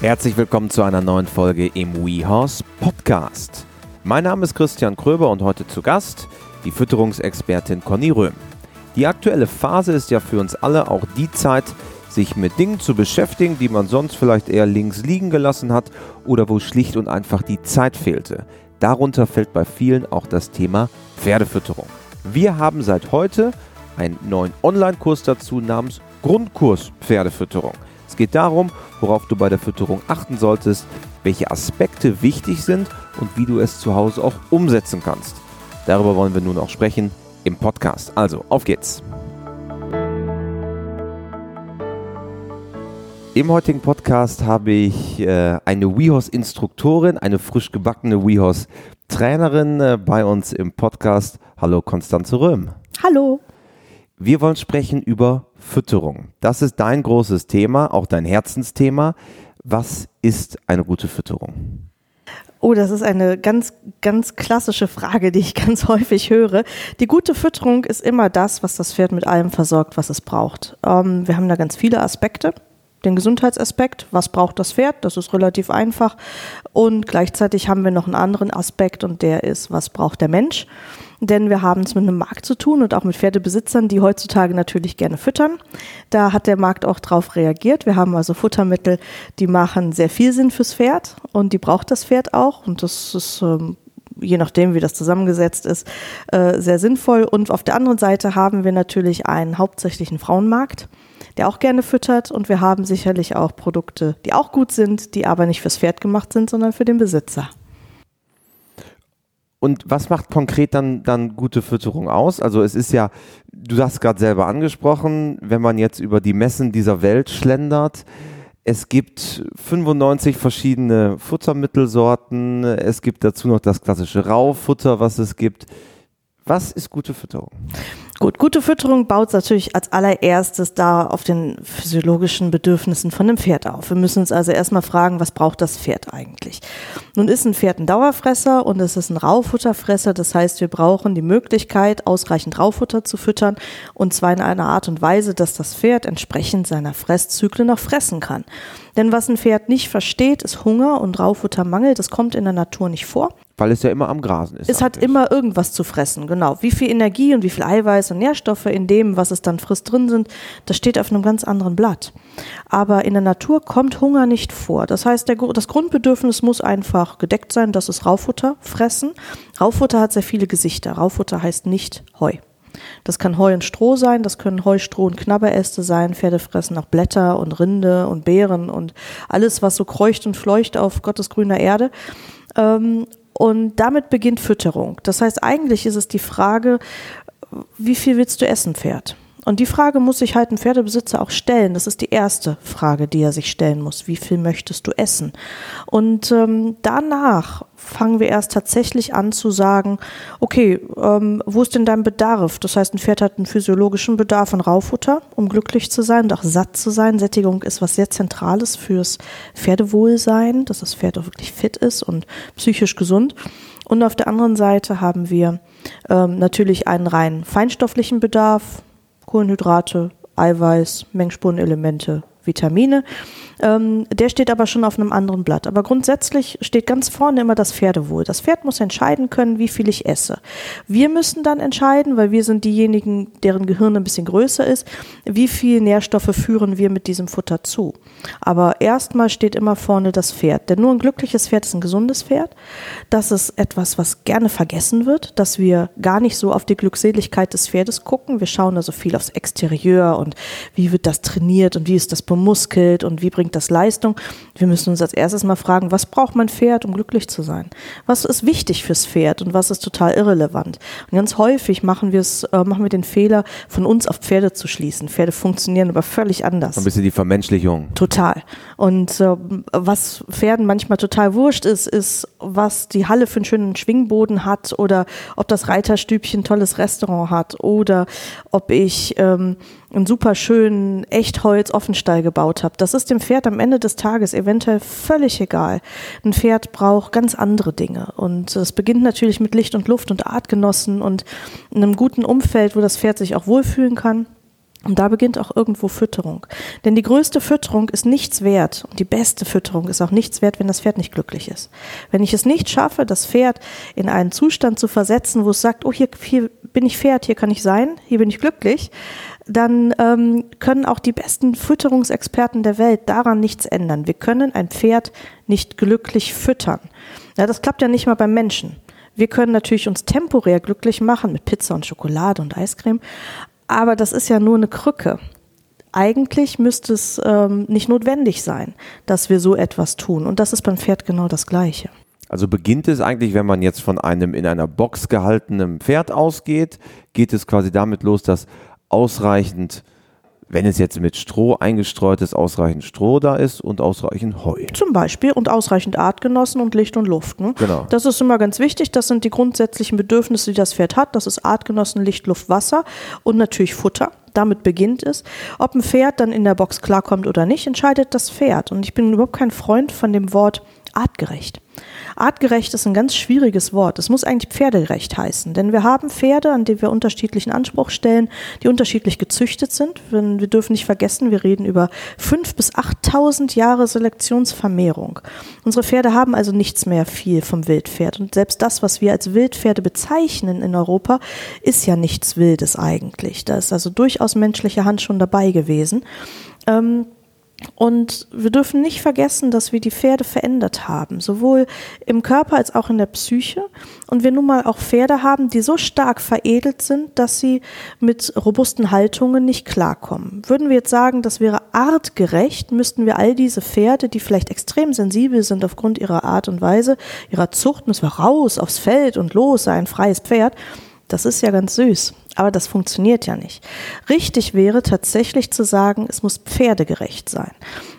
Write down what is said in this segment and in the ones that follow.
Herzlich willkommen zu einer neuen Folge im WeHorse Podcast. Mein Name ist Christian Kröber und heute zu Gast die Fütterungsexpertin Conny Röhm. Die aktuelle Phase ist ja für uns alle auch die Zeit, sich mit Dingen zu beschäftigen, die man sonst vielleicht eher links liegen gelassen hat oder wo schlicht und einfach die Zeit fehlte. Darunter fällt bei vielen auch das Thema Pferdefütterung. Wir haben seit heute einen neuen Online-Kurs dazu namens Grundkurs Pferdefütterung. Es geht darum, worauf du bei der Fütterung achten solltest, welche Aspekte wichtig sind und wie du es zu Hause auch umsetzen kannst. Darüber wollen wir nun auch sprechen im Podcast. Also, auf geht's! Im heutigen Podcast habe ich äh, eine WeHorse-Instruktorin, eine frisch gebackene WeHorse-Trainerin äh, bei uns im Podcast. Hallo Konstanze Röhm. Hallo. Wir wollen sprechen über Fütterung. Das ist dein großes Thema, auch dein Herzensthema. Was ist eine gute Fütterung? Oh, das ist eine ganz, ganz klassische Frage, die ich ganz häufig höre. Die gute Fütterung ist immer das, was das Pferd mit allem versorgt, was es braucht. Ähm, wir haben da ganz viele Aspekte. Den Gesundheitsaspekt, was braucht das Pferd? Das ist relativ einfach. Und gleichzeitig haben wir noch einen anderen Aspekt und der ist, was braucht der Mensch? Denn wir haben es mit einem Markt zu tun und auch mit Pferdebesitzern, die heutzutage natürlich gerne füttern. Da hat der Markt auch drauf reagiert. Wir haben also Futtermittel, die machen sehr viel Sinn fürs Pferd und die braucht das Pferd auch und das ist ähm, je nachdem, wie das zusammengesetzt ist, äh, sehr sinnvoll. Und auf der anderen Seite haben wir natürlich einen hauptsächlichen Frauenmarkt, der auch gerne füttert. Und wir haben sicherlich auch Produkte, die auch gut sind, die aber nicht fürs Pferd gemacht sind, sondern für den Besitzer. Und was macht konkret dann, dann gute Fütterung aus? Also es ist ja, du hast gerade selber angesprochen, wenn man jetzt über die Messen dieser Welt schlendert, es gibt 95 verschiedene Futtermittelsorten, es gibt dazu noch das klassische Raufutter, was es gibt. Was ist gute Fütterung? Gut, gute Fütterung baut natürlich als allererstes da auf den physiologischen Bedürfnissen von dem Pferd auf. Wir müssen uns also erstmal fragen, was braucht das Pferd eigentlich? Nun ist ein Pferd ein Dauerfresser und es ist ein Raufutterfresser. Das heißt, wir brauchen die Möglichkeit, ausreichend Raufutter zu füttern und zwar in einer Art und Weise, dass das Pferd entsprechend seiner Fresszyklen noch fressen kann. Denn was ein Pferd nicht versteht, ist Hunger und Raufuttermangel. Das kommt in der Natur nicht vor. Weil es ja immer am Grasen ist. Es hat immer irgendwas zu fressen, genau. Wie viel Energie und wie viel Eiweiß und Nährstoffe in dem, was es dann frisst, drin sind, das steht auf einem ganz anderen Blatt. Aber in der Natur kommt Hunger nicht vor. Das heißt, der, das Grundbedürfnis muss einfach gedeckt sein, das ist Raufutter fressen. Raufutter hat sehr viele Gesichter. Raufutter heißt nicht Heu. Das kann Heu und Stroh sein, das können Heu, Stroh und Knabberäste sein. Pferde fressen auch Blätter und Rinde und Beeren und alles, was so kreucht und fleucht auf Gottes grüner Erde. Ähm, und damit beginnt Fütterung. Das heißt, eigentlich ist es die Frage, wie viel willst du essen, Pferd? Und die Frage muss sich halt ein Pferdebesitzer auch stellen. Das ist die erste Frage, die er sich stellen muss. Wie viel möchtest du essen? Und ähm, danach fangen wir erst tatsächlich an zu sagen, okay, ähm, wo ist denn dein Bedarf? Das heißt, ein Pferd hat einen physiologischen Bedarf an Raufutter, um glücklich zu sein und auch satt zu sein. Sättigung ist was sehr Zentrales fürs Pferdewohlsein, dass das Pferd auch wirklich fit ist und psychisch gesund. Und auf der anderen Seite haben wir ähm, natürlich einen rein feinstofflichen Bedarf, Kohlenhydrate, Eiweiß, Mengspurenelemente, Vitamine. Ähm, der steht aber schon auf einem anderen Blatt. Aber grundsätzlich steht ganz vorne immer das Pferdewohl. Das Pferd muss entscheiden können, wie viel ich esse. Wir müssen dann entscheiden, weil wir sind diejenigen, deren Gehirn ein bisschen größer ist, wie viel Nährstoffe führen wir mit diesem Futter zu. Aber erstmal steht immer vorne das Pferd. Denn nur ein glückliches Pferd ist ein gesundes Pferd. Das ist etwas, was gerne vergessen wird, dass wir gar nicht so auf die Glückseligkeit des Pferdes gucken. Wir schauen also viel aufs Exterieur und wie wird das trainiert und wie ist das bemuskelt und wie bringt bringt das Leistung. Wir müssen uns als erstes mal fragen, was braucht mein Pferd, um glücklich zu sein? Was ist wichtig fürs Pferd und was ist total irrelevant? Und ganz häufig machen wir es, äh, machen wir den Fehler, von uns auf Pferde zu schließen. Pferde funktionieren aber völlig anders. Ein bisschen die Vermenschlichung. Total. Und äh, was Pferden manchmal total wurscht ist, ist, was die Halle für einen schönen Schwingboden hat oder ob das Reiterstübchen ein tolles Restaurant hat oder ob ich ähm, einen super schönen Echtholz-Offenstall gebaut habe. Das ist dem Pferd am Ende des Tages eventuell völlig egal. Ein Pferd braucht ganz andere Dinge. Und es beginnt natürlich mit Licht und Luft und Artgenossen und einem guten Umfeld, wo das Pferd sich auch wohlfühlen kann. Und da beginnt auch irgendwo Fütterung. Denn die größte Fütterung ist nichts wert und die beste Fütterung ist auch nichts wert, wenn das Pferd nicht glücklich ist. Wenn ich es nicht schaffe, das Pferd in einen Zustand zu versetzen, wo es sagt, oh, hier, hier bin ich Pferd, hier kann ich sein, hier bin ich glücklich, dann ähm, können auch die besten Fütterungsexperten der Welt daran nichts ändern. Wir können ein Pferd nicht glücklich füttern. Ja, das klappt ja nicht mal beim Menschen. Wir können natürlich uns temporär glücklich machen mit Pizza und Schokolade und Eiscreme, aber das ist ja nur eine Krücke. Eigentlich müsste es ähm, nicht notwendig sein, dass wir so etwas tun. Und das ist beim Pferd genau das Gleiche. Also beginnt es eigentlich, wenn man jetzt von einem in einer Box gehaltenen Pferd ausgeht, geht es quasi damit los, dass ausreichend wenn es jetzt mit Stroh eingestreut ist, ausreichend Stroh da ist und ausreichend Heu. Zum Beispiel und ausreichend Artgenossen und Licht und Luft. Ne? Genau. Das ist immer ganz wichtig. Das sind die grundsätzlichen Bedürfnisse, die das Pferd hat. Das ist Artgenossen, Licht, Luft, Wasser und natürlich Futter. Damit beginnt es. Ob ein Pferd dann in der Box klarkommt oder nicht, entscheidet das Pferd. Und ich bin überhaupt kein Freund von dem Wort artgerecht. Artgerecht ist ein ganz schwieriges Wort. Es muss eigentlich pferdegerecht heißen, denn wir haben Pferde, an die wir unterschiedlichen Anspruch stellen, die unterschiedlich gezüchtet sind. Wir dürfen nicht vergessen, wir reden über fünf bis achttausend Jahre Selektionsvermehrung. Unsere Pferde haben also nichts mehr viel vom Wildpferd und selbst das, was wir als Wildpferde bezeichnen in Europa, ist ja nichts Wildes eigentlich. Da ist also durchaus menschliche Hand schon dabei gewesen. Ähm, und wir dürfen nicht vergessen, dass wir die Pferde verändert haben, sowohl im Körper als auch in der Psyche. Und wir nun mal auch Pferde haben, die so stark veredelt sind, dass sie mit robusten Haltungen nicht klarkommen. Würden wir jetzt sagen, das wäre artgerecht, müssten wir all diese Pferde, die vielleicht extrem sensibel sind aufgrund ihrer Art und Weise, ihrer Zucht, müssen wir raus aufs Feld und los, sei ein freies Pferd. Das ist ja ganz süß. Aber das funktioniert ja nicht. Richtig wäre tatsächlich zu sagen, es muss pferdegerecht sein.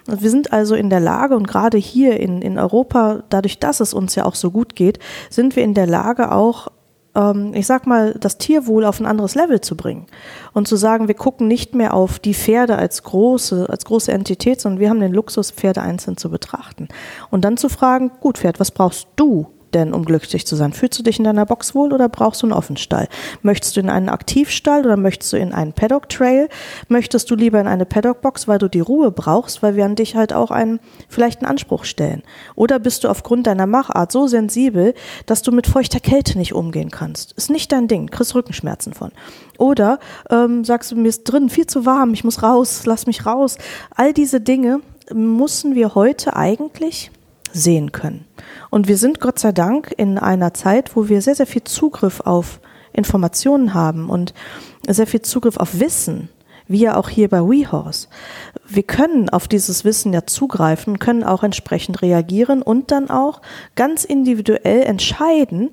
Und wir sind also in der Lage, und gerade hier in, in Europa, dadurch, dass es uns ja auch so gut geht, sind wir in der Lage auch, ähm, ich sag mal, das Tierwohl auf ein anderes Level zu bringen. Und zu sagen, wir gucken nicht mehr auf die Pferde als große, als große Entität, sondern wir haben den Luxus, Pferde einzeln zu betrachten. Und dann zu fragen, gut, Pferd, was brauchst du? Denn, um glücklich zu sein? Fühlst du dich in deiner Box wohl oder brauchst du einen Offenstall? Möchtest du in einen Aktivstall oder möchtest du in einen Paddock Trail? Möchtest du lieber in eine Paddock Box, weil du die Ruhe brauchst, weil wir an dich halt auch einen, vielleicht einen Anspruch stellen? Oder bist du aufgrund deiner Machart so sensibel, dass du mit feuchter Kälte nicht umgehen kannst? Ist nicht dein Ding, kriegst Rückenschmerzen von. Oder ähm, sagst du, mir ist drin viel zu warm, ich muss raus, lass mich raus. All diese Dinge müssen wir heute eigentlich sehen können. Und wir sind Gott sei Dank in einer Zeit, wo wir sehr, sehr viel Zugriff auf Informationen haben und sehr viel Zugriff auf Wissen, wie ja auch hier bei WeHorse. Wir können auf dieses Wissen ja zugreifen, können auch entsprechend reagieren und dann auch ganz individuell entscheiden,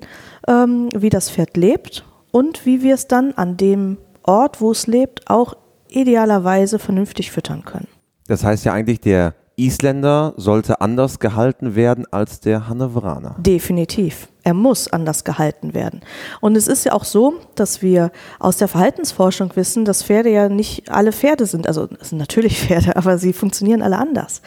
ähm, wie das Pferd lebt und wie wir es dann an dem Ort, wo es lebt, auch idealerweise vernünftig füttern können. Das heißt ja eigentlich, der Isländer sollte anders gehalten werden als der Hannoveraner. Definitiv. Er muss anders gehalten werden. Und es ist ja auch so, dass wir aus der Verhaltensforschung wissen, dass Pferde ja nicht alle Pferde sind. Also es sind natürlich Pferde, aber sie funktionieren alle anders.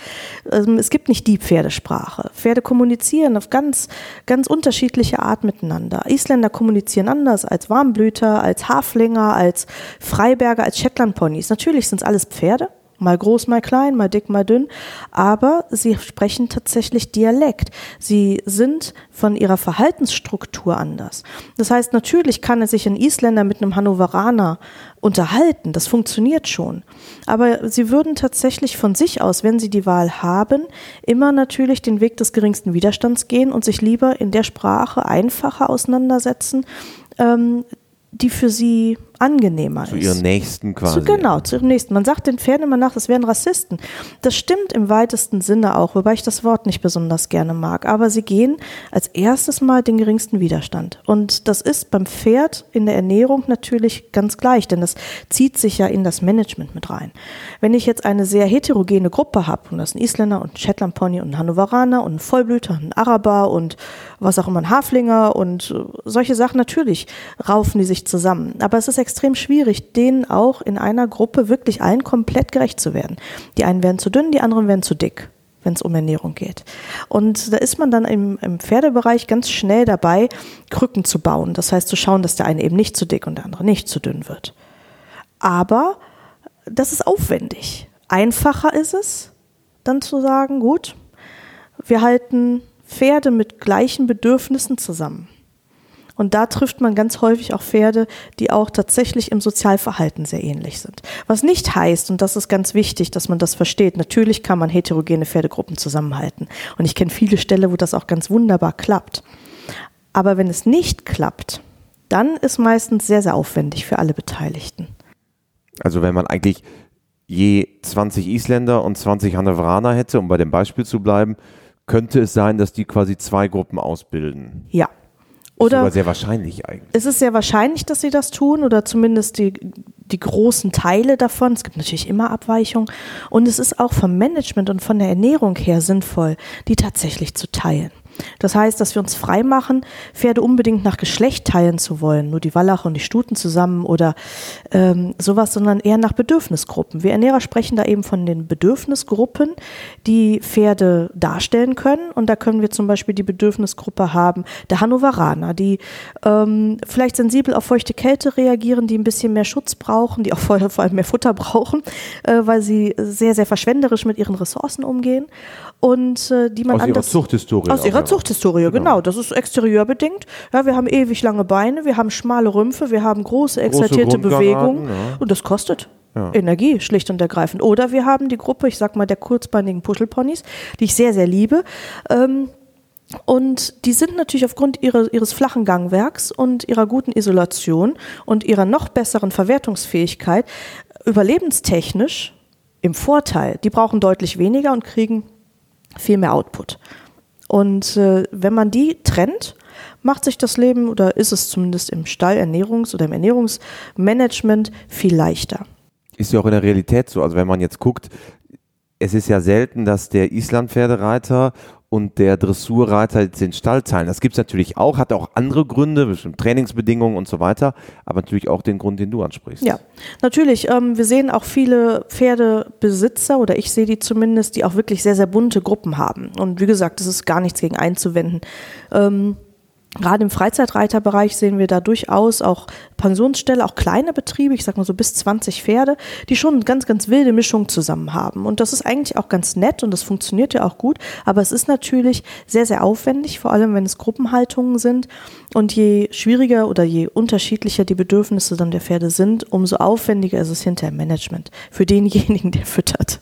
Ähm, es gibt nicht die Pferdesprache. Pferde kommunizieren auf ganz, ganz unterschiedliche Art miteinander. Isländer kommunizieren anders als Warmblüter, als Haflinger, als Freiberger, als Shetlandponys. Natürlich sind es alles Pferde, mal groß, mal klein, mal dick, mal dünn, aber sie sprechen tatsächlich Dialekt. Sie sind von ihrer Verhaltensstruktur anders. Das heißt, natürlich kann er sich ein Isländer mit einem Hannoveraner unterhalten, das funktioniert schon. Aber sie würden tatsächlich von sich aus, wenn sie die Wahl haben, immer natürlich den Weg des geringsten Widerstands gehen und sich lieber in der Sprache einfacher auseinandersetzen, ähm, die für sie angenehmer zu ist. Zu ihren Nächsten quasi. Zu, genau, zu ihren Nächsten. Man sagt den Pferden immer nach, das wären Rassisten. Das stimmt im weitesten Sinne auch, wobei ich das Wort nicht besonders gerne mag. Aber sie gehen als erstes Mal den geringsten Widerstand. Und das ist beim Pferd in der Ernährung natürlich ganz gleich, denn das zieht sich ja in das Management mit rein. Wenn ich jetzt eine sehr heterogene Gruppe habe, und das ist ein Isländer und ein Shetland Pony und ein Hannoveraner und ein Vollblüter, ein Araber und was auch immer, ein Haflinger und solche Sachen, natürlich raufen die sich zusammen. Aber es ist extrem schwierig, denen auch in einer Gruppe wirklich allen komplett gerecht zu werden. Die einen werden zu dünn, die anderen werden zu dick wenn es um Ernährung geht. Und da ist man dann im, im, Pferdebereich ganz schnell dabei, Krücken zu bauen. Das heißt, zu schauen, dass der eine eben nicht zu dick und der andere nicht zu dünn wird. Aber das ist aufwendig. Einfacher ist es, dann zu sagen, gut, wir halten Pferde mit gleichen Bedürfnissen zusammen. Und da trifft man ganz häufig auch Pferde, die auch tatsächlich im Sozialverhalten sehr ähnlich sind. Was nicht heißt, und das ist ganz wichtig, dass man das versteht, natürlich kann man heterogene Pferdegruppen zusammenhalten. Und ich kenne viele Ställe, wo das auch ganz wunderbar klappt. Aber wenn es nicht klappt, dann ist meistens sehr, sehr aufwendig für alle Beteiligten. Also wenn man eigentlich je 20 Isländer und 20 Hannoveraner hätte, um bei dem Beispiel zu bleiben, könnte es sein, dass die quasi zwei Gruppen ausbilden. Ja. Oder sogar sehr wahrscheinlich eigentlich. Es ist sehr wahrscheinlich, dass sie das tun oder zumindest die, die großen Teile davon. Es gibt natürlich immer Abweichungen. Und es ist auch vom Management und von der Ernährung her sinnvoll, die tatsächlich zu teilen. Das heißt, dass wir uns frei machen, Pferde unbedingt nach Geschlecht teilen zu wollen, nur die Wallache und die Stuten zusammen oder ähm, sowas, sondern eher nach Bedürfnisgruppen. Wir Ernährer sprechen da eben von den Bedürfnisgruppen, die Pferde darstellen können. Und da können wir zum Beispiel die Bedürfnisgruppe haben der Hannoveraner, die ähm, vielleicht sensibel auf feuchte Kälte reagieren, die ein bisschen mehr Schutz brauchen, die auch vor, vor allem mehr Futter brauchen, äh, weil sie sehr, sehr verschwenderisch mit ihren Ressourcen umgehen und äh, die man aus ihrer Zuchthistorie. Aus ihrer Zuchthistorie, genau. genau. Das ist exterieurbedingt. Ja, wir haben ewig lange Beine, wir haben schmale Rümpfe, wir haben große exaltierte Bewegungen ja. und das kostet. Ja. Energie, schlicht und ergreifend. Oder wir haben die Gruppe, ich sag mal, der kurzbeinigen Puschelponys, die ich sehr, sehr liebe. Ähm, und die sind natürlich aufgrund ihrer, ihres flachen Gangwerks und ihrer guten Isolation und ihrer noch besseren Verwertungsfähigkeit überlebenstechnisch im Vorteil. Die brauchen deutlich weniger und kriegen viel mehr Output. Und äh, wenn man die trennt, macht sich das Leben oder ist es zumindest im Stallernährungs- oder im Ernährungsmanagement viel leichter. Ist ja auch in der Realität so. Also wenn man jetzt guckt, es ist ja selten, dass der Islandpferdereiter und der Dressurreiter den Stall teilen. Das gibt es natürlich auch, hat auch andere Gründe, bestimmt Trainingsbedingungen und so weiter, aber natürlich auch den Grund, den du ansprichst. Ja, natürlich. Ähm, wir sehen auch viele Pferdebesitzer oder ich sehe die zumindest, die auch wirklich sehr, sehr bunte Gruppen haben. Und wie gesagt, es ist gar nichts gegen einzuwenden. Ähm, Gerade im Freizeitreiterbereich sehen wir da durchaus auch Pensionsställe, auch kleine Betriebe, ich sag mal so bis 20 Pferde, die schon eine ganz, ganz wilde Mischung zusammen haben. Und das ist eigentlich auch ganz nett und das funktioniert ja auch gut. Aber es ist natürlich sehr, sehr aufwendig, vor allem wenn es Gruppenhaltungen sind. Und je schwieriger oder je unterschiedlicher die Bedürfnisse dann der Pferde sind, umso aufwendiger ist es hinter im Management. Für denjenigen, der füttert,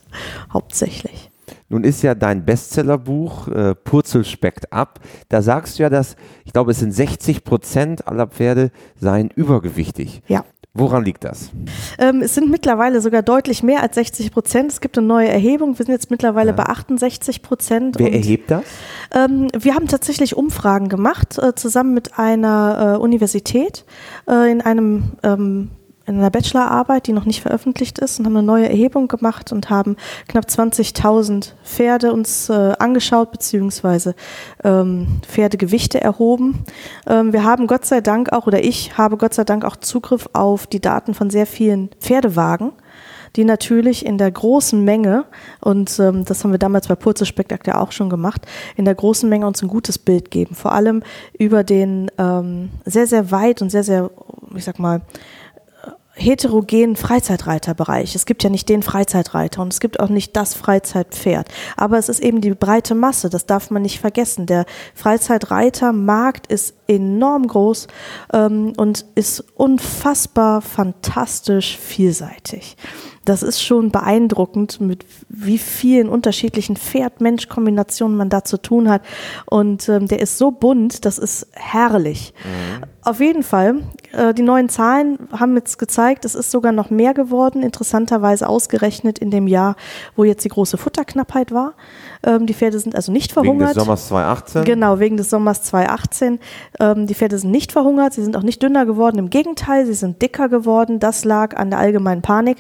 hauptsächlich. Nun ist ja dein Bestsellerbuch äh, Purzel speckt ab. Da sagst du ja, dass, ich glaube, es sind 60 Prozent aller Pferde seien übergewichtig. Ja. Woran liegt das? Ähm, es sind mittlerweile sogar deutlich mehr als 60 Prozent. Es gibt eine neue Erhebung. Wir sind jetzt mittlerweile ja. bei 68 Prozent. Wer erhebt das? Ähm, wir haben tatsächlich Umfragen gemacht, äh, zusammen mit einer äh, Universität äh, in einem ähm, in einer Bachelorarbeit, die noch nicht veröffentlicht ist, und haben eine neue Erhebung gemacht und haben knapp 20.000 Pferde uns äh, angeschaut, beziehungsweise ähm, Pferdegewichte erhoben. Ähm, wir haben Gott sei Dank auch, oder ich habe Gott sei Dank auch Zugriff auf die Daten von sehr vielen Pferdewagen die natürlich in der großen Menge, und ähm, das haben wir damals bei Purzelspektak ja auch schon gemacht, in der großen Menge uns ein gutes Bild geben. Vor allem über den ähm, sehr, sehr weit und sehr, sehr, ich sag mal, heterogenen Freizeitreiterbereich. Es gibt ja nicht den Freizeitreiter und es gibt auch nicht das Freizeitpferd. Aber es ist eben die breite Masse, das darf man nicht vergessen. Der Freizeitreitermarkt ist enorm groß ähm, und ist unfassbar fantastisch vielseitig das ist schon beeindruckend, mit wie vielen unterschiedlichen Pferd-Mensch-Kombinationen man da zu tun hat. Und ähm, der ist so bunt, das ist herrlich. Mhm. Auf jeden Fall, äh, die neuen Zahlen haben jetzt gezeigt, es ist sogar noch mehr geworden, interessanterweise ausgerechnet in dem Jahr, wo jetzt die große Futterknappheit war. Ähm, die Pferde sind also nicht verhungert. Wegen des Sommers 2018? Genau, wegen des Sommers 2018. Ähm, die Pferde sind nicht verhungert, sie sind auch nicht dünner geworden. Im Gegenteil, sie sind dicker geworden. Das lag an der allgemeinen Panik,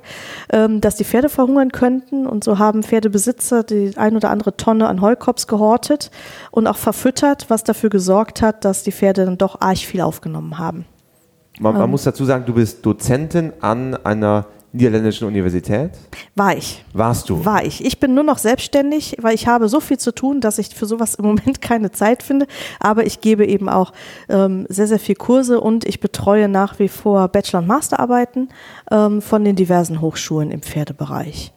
ähm, dass die Pferde verhungern könnten. Und so haben Pferdebesitzer die ein oder andere Tonne an Heukops gehortet und auch verfüttert, was dafür gesorgt hat, dass die Pferde dann doch arg viel aufgenommen haben. Man, man ähm. muss dazu sagen, du bist Dozentin an einer niederländischen Universität? War ich. Warst du? War ich. Ich bin nur noch selbstständig, weil ich habe so viel zu tun, dass ich für sowas im Moment keine Zeit finde. Aber ich gebe eben auch ähm, sehr, sehr viel Kurse und ich betreue nach wie vor Bachelor- und Masterarbeiten ähm, von den diversen Hochschulen im Pferdebereich.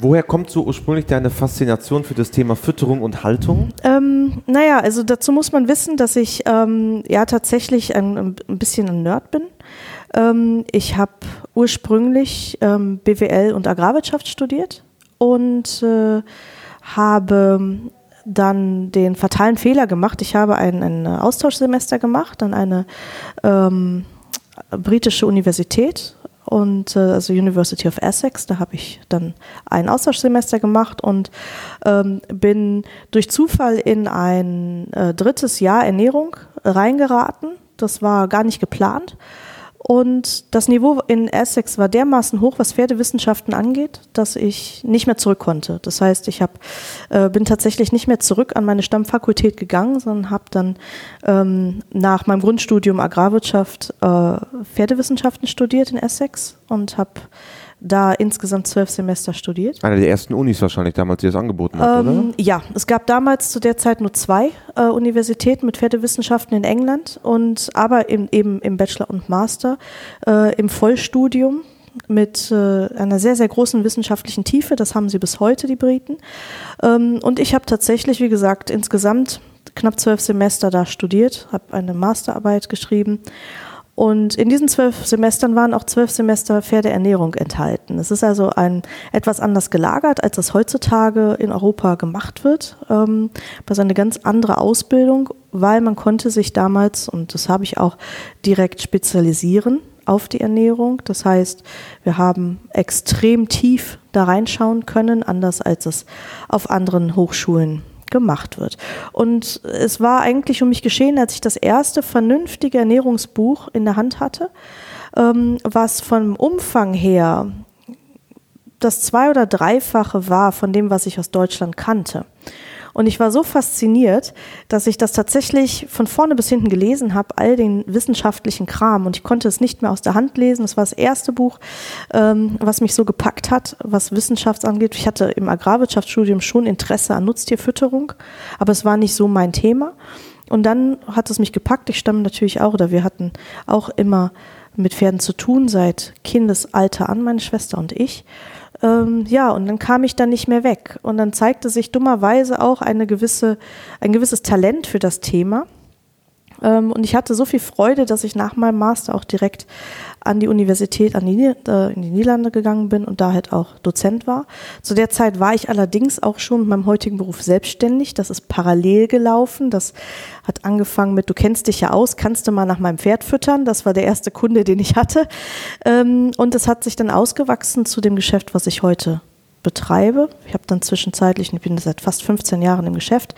Woher kommt so ursprünglich deine Faszination für das Thema Fütterung und Haltung? Ähm, naja, also dazu muss man wissen, dass ich ähm, ja tatsächlich ein, ein bisschen ein Nerd bin. Ähm, ich habe ursprünglich ähm, BWL und Agrarwirtschaft studiert und äh, habe dann den fatalen Fehler gemacht. Ich habe ein, ein Austauschsemester gemacht an eine ähm, britische Universität und äh, also University of Essex. Da habe ich dann ein Austauschsemester gemacht und ähm, bin durch Zufall in ein äh, drittes Jahr Ernährung reingeraten. Das war gar nicht geplant. Und das Niveau in Essex war dermaßen hoch, was Pferdewissenschaften angeht, dass ich nicht mehr zurück konnte. Das heißt, ich hab, äh, bin tatsächlich nicht mehr zurück an meine Stammfakultät gegangen, sondern habe dann ähm, nach meinem Grundstudium Agrarwirtschaft äh, Pferdewissenschaften studiert in Essex und habe da insgesamt zwölf Semester studiert. Eine der ersten Unis wahrscheinlich damals, die das angeboten hat, Ähm, oder? Ja, es gab damals zu der Zeit nur zwei äh, Universitäten mit Pferdewissenschaften in England und aber im, eben im Bachelor und Master äh, im Vollstudium mit äh, einer sehr, sehr großen wissenschaftlichen Tiefe. Das haben sie bis heute, die Briten. Ähm, und ich habe tatsächlich, wie gesagt, insgesamt knapp zwölf Semester da studiert, habe eine Masterarbeit geschrieben. Und in diesen zwölf Semestern waren auch zwölf Semester Pferdeernährung enthalten. Es ist also ein etwas anders gelagert, als das heutzutage in Europa gemacht wird. Ähm, ist eine ganz andere Ausbildung, weil man konnte sich damals, und das habe ich auch direkt spezialisieren auf die Ernährung. Das heißt, wir haben extrem tief da reinschauen können, anders als es auf anderen Hochschulen gemacht wird. Und es war eigentlich um mich geschehen, als ich das erste vernünftige Ernährungsbuch in der Hand hatte, ähm, was vom Umfang her das zwei- oder dreifache war von dem, was ich aus Deutschland kannte. Und ich war so fasziniert, dass ich das tatsächlich von vorne bis hinten gelesen habe, all den wissenschaftlichen Kram. Und ich konnte es nicht mehr aus der Hand lesen. Es war das erste Buch, ähm, was mich so gepackt hat, was Wissenschaft angeht. Ich hatte im Agrarwirtschaftsstudium schon Interesse an Nutztierfütterung, aber es war nicht so mein Thema. Und dann hat es mich gepackt. Ich stamme natürlich auch, oder wir hatten auch immer mit Pferden zu tun, seit Kindesalter an, meine Schwester und ich. Ähm, ja, und dann kam ich dann nicht mehr weg. Und dann zeigte sich dummerweise auch eine gewisse, ein gewisses Talent für das Thema. Ähm, und ich hatte so viel Freude, dass ich nach meinem Master auch direkt an die Universität, an die, äh, in die Niederlande gegangen bin und da halt auch Dozent war. Zu der Zeit war ich allerdings auch schon mit meinem heutigen Beruf selbstständig. Das ist parallel gelaufen. Das hat angefangen mit, du kennst dich ja aus, kannst du mal nach meinem Pferd füttern? Das war der erste Kunde, den ich hatte. Ähm, und es hat sich dann ausgewachsen zu dem Geschäft, was ich heute betreibe. Ich habe dann zwischenzeitlich, ich bin seit fast 15 Jahren im Geschäft,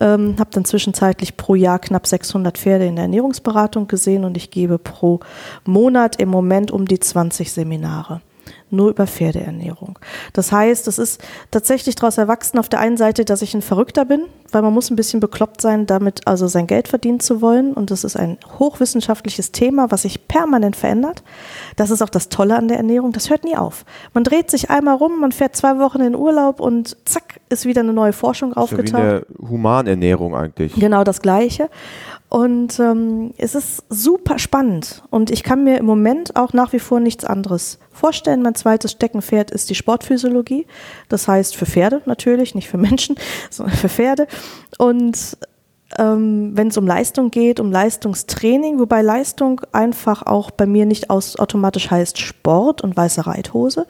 ähm, habe dann zwischenzeitlich pro Jahr knapp 600 Pferde in der Ernährungsberatung gesehen und ich gebe pro Monat im Moment um die 20 Seminare nur über Pferdeernährung. Das heißt, es ist tatsächlich daraus erwachsen auf der einen Seite, dass ich ein Verrückter bin, weil man muss ein bisschen bekloppt sein, damit also sein Geld verdienen zu wollen. Und das ist ein hochwissenschaftliches Thema, was sich permanent verändert. Das ist auch das Tolle an der Ernährung. Das hört nie auf. Man dreht sich einmal rum, man fährt zwei Wochen in Urlaub und zack, ist wieder eine neue Forschung So wie aufgetaucht. eine Humanernährung eigentlich. Genau das Gleiche. Und ähm, es ist super spannend. Und ich kann mir im Moment auch nach wie vor nichts anderes vorstellen. Mein zweites Steckenpferd ist die Sportphysiologie. Das heißt für Pferde natürlich, nicht für Menschen, sondern für Pferde. Und ähm, wenn es um Leistung geht, um Leistungstraining, wobei Leistung einfach auch bei mir nicht aus, automatisch heißt Sport und weiße Reithose,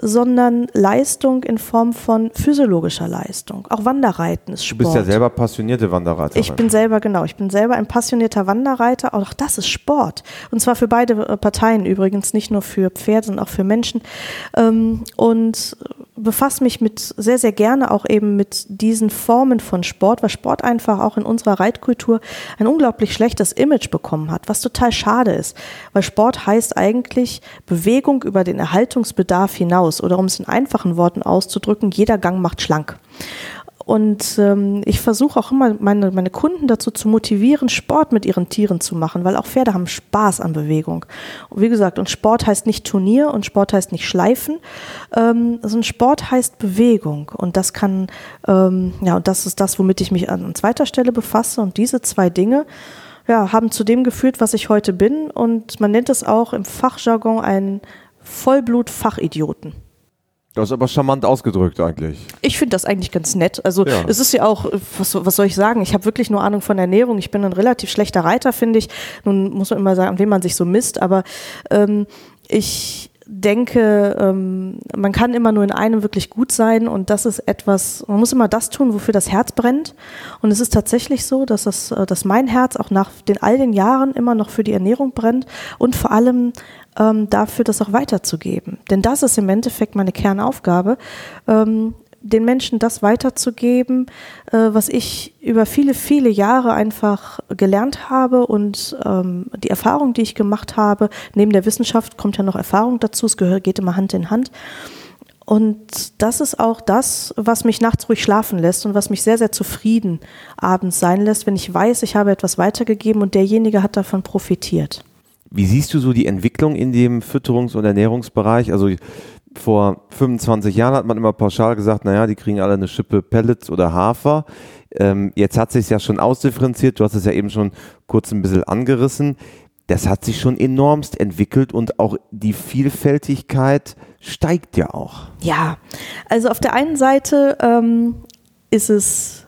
sondern Leistung in Form von physiologischer Leistung. Auch Wanderreiten ist Du Sport. bist ja selber passionierte Wanderreiterin. Ich bin selber, genau, ich bin selber ein passionierter Wanderreiter. Auch das ist Sport. Und zwar für beide äh, Parteien übrigens, nicht nur für Pferde, sondern auch für Menschen. Ähm, und befasse mich mit sehr, sehr gerne auch eben mit diesen Formen von Sport, weil Sport einfach auch in unserer Reitkultur ein unglaublich schlechtes Image bekommen hat, was total schade ist. Weil Sport heißt eigentlich Bewegung über den Erhaltungsbedarf hinaus oder um es in einfachen Worten auszudrücken, jeder Gang macht schlank. Und ähm, ich versuche auch immer, meine, meine Kunden dazu zu motivieren, Sport mit ihren Tieren zu machen, weil auch Pferde haben Spaß an Bewegung. Und wie gesagt, und Sport heißt nicht Turnier und Sport heißt nicht Schleifen, ähm, sondern Sport heißt Bewegung. Und das kann, ähm, ja, und das ist das, womit ich mich an, an zweiter Stelle befasse. Und diese zwei Dinge, ja, haben zu dem geführt, was ich heute bin. Und man nennt es auch im Fachjargon einen Vollblut-Fachidioten. Das ist aber charmant ausgedrückt eigentlich. Ich finde das eigentlich ganz nett. Also ja. es ist ja auch, was, was soll ich sagen, ich habe wirklich nur Ahnung von Ernährung. Ich bin ein relativ schlechter Reiter, finde ich. Nun muss man immer sagen, an wem man sich so misst, aber ähm, ich denke, ähm, man kann immer nur in einem wirklich gut sein und das ist etwas, man muss immer das tun, wofür das Herz brennt. Und es ist tatsächlich so, dass, das, äh, dass mein Herz auch nach den all den Jahren immer noch für die Ernährung brennt und vor allem ähm, dafür, das auch weiterzugeben. Denn das ist im Endeffekt meine Kernaufgabe, ähm, den Menschen das weiterzugeben, äh, was ich über viele, viele Jahre einfach gelernt habe und ähm, die Erfahrung, die ich gemacht habe, neben der Wissenschaft kommt ja noch Erfahrung dazu, es gehört, geht immer Hand in Hand. Und das ist auch das, was mich nachts ruhig schlafen lässt und was mich sehr, sehr zufrieden abends sein lässt, wenn ich weiß, ich habe etwas weitergegeben und derjenige hat davon profitiert. Wie siehst du so die Entwicklung in dem Fütterungs- und Ernährungsbereich? Also vor 25 Jahren hat man immer pauschal gesagt, naja, die kriegen alle eine Schippe Pellets oder Hafer. Ähm, jetzt hat sich ja schon ausdifferenziert, du hast es ja eben schon kurz ein bisschen angerissen. Das hat sich schon enormst entwickelt und auch die Vielfältigkeit steigt ja auch. Ja, also auf der einen Seite ähm, ist es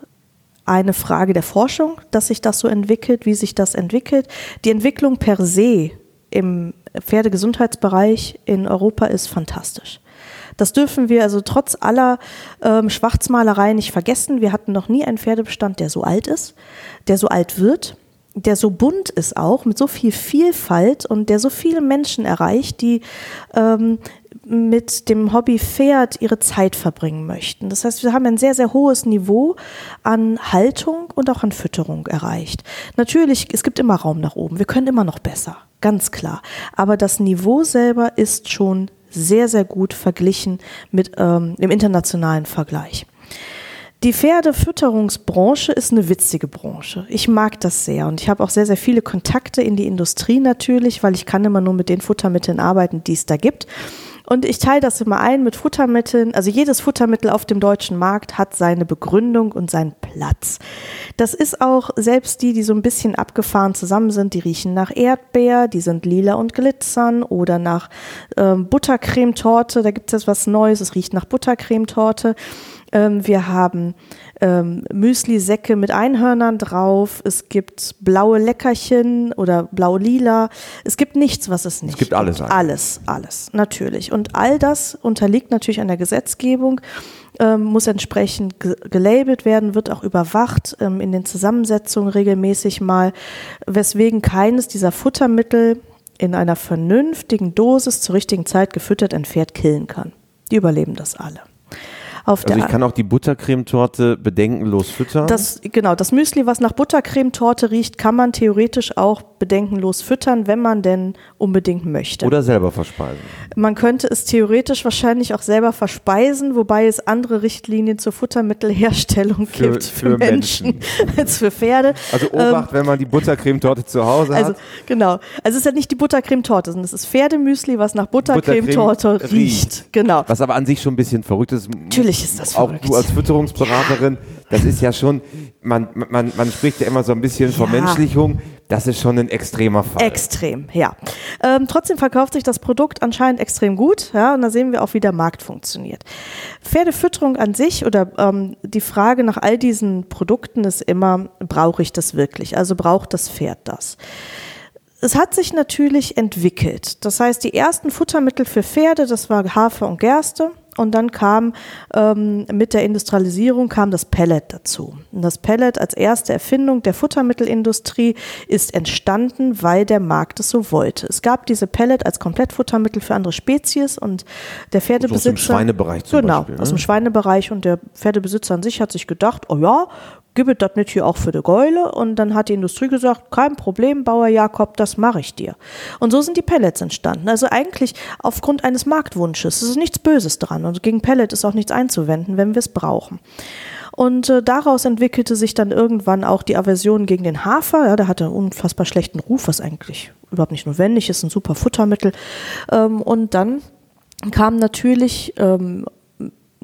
eine Frage der Forschung, dass sich das so entwickelt, wie sich das entwickelt. Die Entwicklung per se im Pferdegesundheitsbereich in Europa ist fantastisch. Das dürfen wir also trotz aller ähm, Schwarzmalerei nicht vergessen. Wir hatten noch nie einen Pferdebestand, der so alt ist, der so alt wird, der so bunt ist auch, mit so viel Vielfalt und der so viele Menschen erreicht, die ähm, mit dem Hobby Pferd ihre Zeit verbringen möchten. Das heißt, wir haben ein sehr, sehr hohes Niveau an Haltung und auch an Fütterung erreicht. Natürlich, es gibt immer Raum nach oben. Wir können immer noch besser, ganz klar. Aber das Niveau selber ist schon sehr, sehr gut verglichen mit ähm, im internationalen Vergleich. Die Pferdefütterungsbranche ist eine witzige Branche. Ich mag das sehr und ich habe auch sehr, sehr viele Kontakte in die Industrie natürlich, weil ich kann immer nur mit den Futtermitteln arbeiten, die es da gibt. Und ich teile das immer ein mit Futtermitteln. Also jedes Futtermittel auf dem deutschen Markt hat seine Begründung und seinen Platz. Das ist auch selbst die, die so ein bisschen abgefahren zusammen sind, die riechen nach Erdbeer, die sind lila und glitzern oder nach ähm, Buttercremetorte. Da gibt es jetzt was Neues, es riecht nach Buttercremetorte. Ähm, wir haben ähm, Müsli-Säcke mit Einhörnern drauf. Es gibt blaue Leckerchen oder blau-lila. Es gibt nichts, was es nicht gibt. Es gibt alles. Gibt. Alles, alles, natürlich. Und all das unterliegt natürlich einer Gesetzgebung. Ähm, muss entsprechend gelabelt werden, wird auch überwacht ähm, in den Zusammensetzungen regelmäßig mal, weswegen keines dieser Futtermittel in einer vernünftigen Dosis zur richtigen Zeit gefüttert ein Pferd killen kann. Die überleben das alle. Auf also ich kann auch die Buttercremetorte bedenkenlos füttern? Das, genau, das Müsli, was nach Buttercremetorte riecht, kann man theoretisch auch bedenkenlos füttern, wenn man denn unbedingt möchte. Oder selber verspeisen. Man könnte es theoretisch wahrscheinlich auch selber verspeisen, wobei es andere Richtlinien zur Futtermittelherstellung für, gibt für, für Menschen, Menschen, als für Pferde. Also Obacht, ähm, wenn man die Buttercremetorte zu Hause also, hat. Genau. Also es ist ja nicht die Buttercremetorte, sondern es ist Pferdemüsli, was nach Buttercremetorte Buttercreme riecht. riecht. Genau. Was aber an sich schon ein bisschen verrückt ist. Natürlich Natürlich ist das verrückt. Auch du als Fütterungsberaterin, das ist ja schon, man, man, man spricht ja immer so ein bisschen ja. Vermenschlichung. Das ist schon ein extremer Fall. Extrem, ja. Ähm, trotzdem verkauft sich das Produkt anscheinend extrem gut, ja, und da sehen wir auch, wie der Markt funktioniert. Pferdefütterung an sich oder ähm, die Frage nach all diesen Produkten ist immer, brauche ich das wirklich? Also braucht das Pferd das? Es hat sich natürlich entwickelt. Das heißt, die ersten Futtermittel für Pferde, das war Hafer und Gerste. Und dann kam ähm, mit der Industrialisierung kam das Pellet dazu. Und das Pellet als erste Erfindung der Futtermittelindustrie ist entstanden, weil der Markt es so wollte. Es gab diese Pellet als Komplettfuttermittel für andere Spezies und der Pferdebesitzer. Also aus dem Schweinebereich zum genau, Beispiel. Ne? aus dem Schweinebereich und der Pferdebesitzer an sich hat sich gedacht, oh ja, gib das nicht hier auch für die Geule? Und dann hat die Industrie gesagt, kein Problem, Bauer Jakob, das mache ich dir. Und so sind die Pellets entstanden. Also eigentlich aufgrund eines Marktwunsches. Es ist nichts Böses dran und gegen Pellet ist auch nichts einzuwenden, wenn wir es brauchen. Und äh, daraus entwickelte sich dann irgendwann auch die Aversion gegen den Hafer. Ja, der hatte einen unfassbar schlechten Ruf, was eigentlich überhaupt nicht notwendig ist, ein super Futtermittel. Ähm, und dann kam natürlich ähm,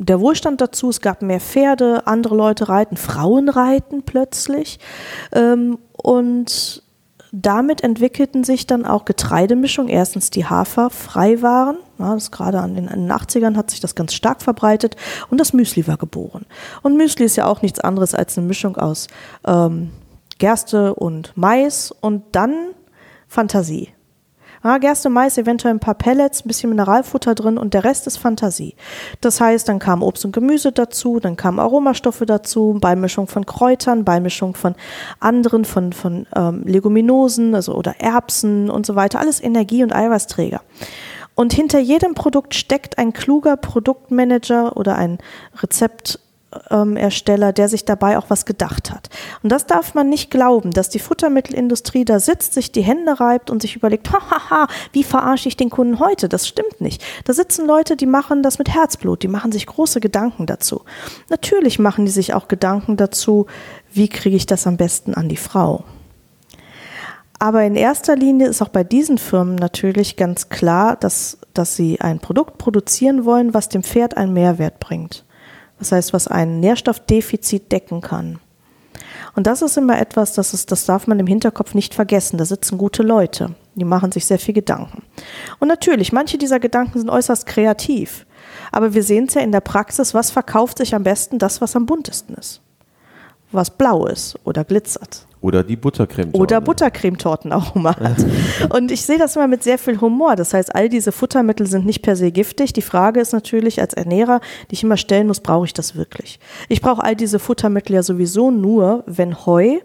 der Wohlstand dazu, es gab mehr Pferde, andere Leute reiten, Frauen reiten plötzlich. Ähm, und damit entwickelten sich dann auch Getreidemischungen. Erstens die Haferfreiwaren. Ja, das gerade an den, an den 80ern hat sich das ganz stark verbreitet. Und das Müsli war geboren. Und Müsli ist ja auch nichts anderes als eine Mischung aus ähm, Gerste und Mais und dann Fantasie. Ja, Gerste, Mais, eventuell ein paar Pellets, ein bisschen Mineralfutter drin und der Rest ist Fantasie. Das heißt, dann kam Obst und Gemüse dazu, dann kamen Aromastoffe dazu, Beimischung von Kräutern, Beimischung von anderen, von, von ähm, Leguminosen also, oder Erbsen und so weiter. Alles Energie- und Eiweißträger. Und hinter jedem Produkt steckt ein kluger Produktmanager oder ein Rezept ähm, Ersteller, der sich dabei auch was gedacht hat. Und das darf man nicht glauben, dass die Futtermittelindustrie da sitzt, sich die Hände reibt und sich überlegt, hahaha, wie verarsche ich den Kunden heute? Das stimmt nicht. Da sitzen Leute, die machen das mit Herzblut, die machen sich große Gedanken dazu. Natürlich machen die sich auch Gedanken dazu, wie kriege ich das am besten an die Frau. Aber in erster Linie ist auch bei diesen Firmen natürlich ganz klar, dass, dass sie ein Produkt produzieren wollen, was dem Pferd einen Mehrwert bringt. Das heißt, was ein Nährstoffdefizit decken kann. Und das ist immer etwas, das, ist, das darf man im Hinterkopf nicht vergessen. Da sitzen gute Leute, die machen sich sehr viel Gedanken. Und natürlich, manche dieser Gedanken sind äußerst kreativ. Aber wir sehen es ja in der Praxis, was verkauft sich am besten, das, was am buntesten ist. Was blau ist oder glitzert. Oder die Buttercremetorten. Oder Buttercremetortenaroma hat. Und ich sehe das immer mit sehr viel Humor. Das heißt, all diese Futtermittel sind nicht per se giftig. Die Frage ist natürlich als Ernährer, die ich immer stellen muss, brauche ich das wirklich? Ich brauche all diese Futtermittel ja sowieso nur, wenn Heu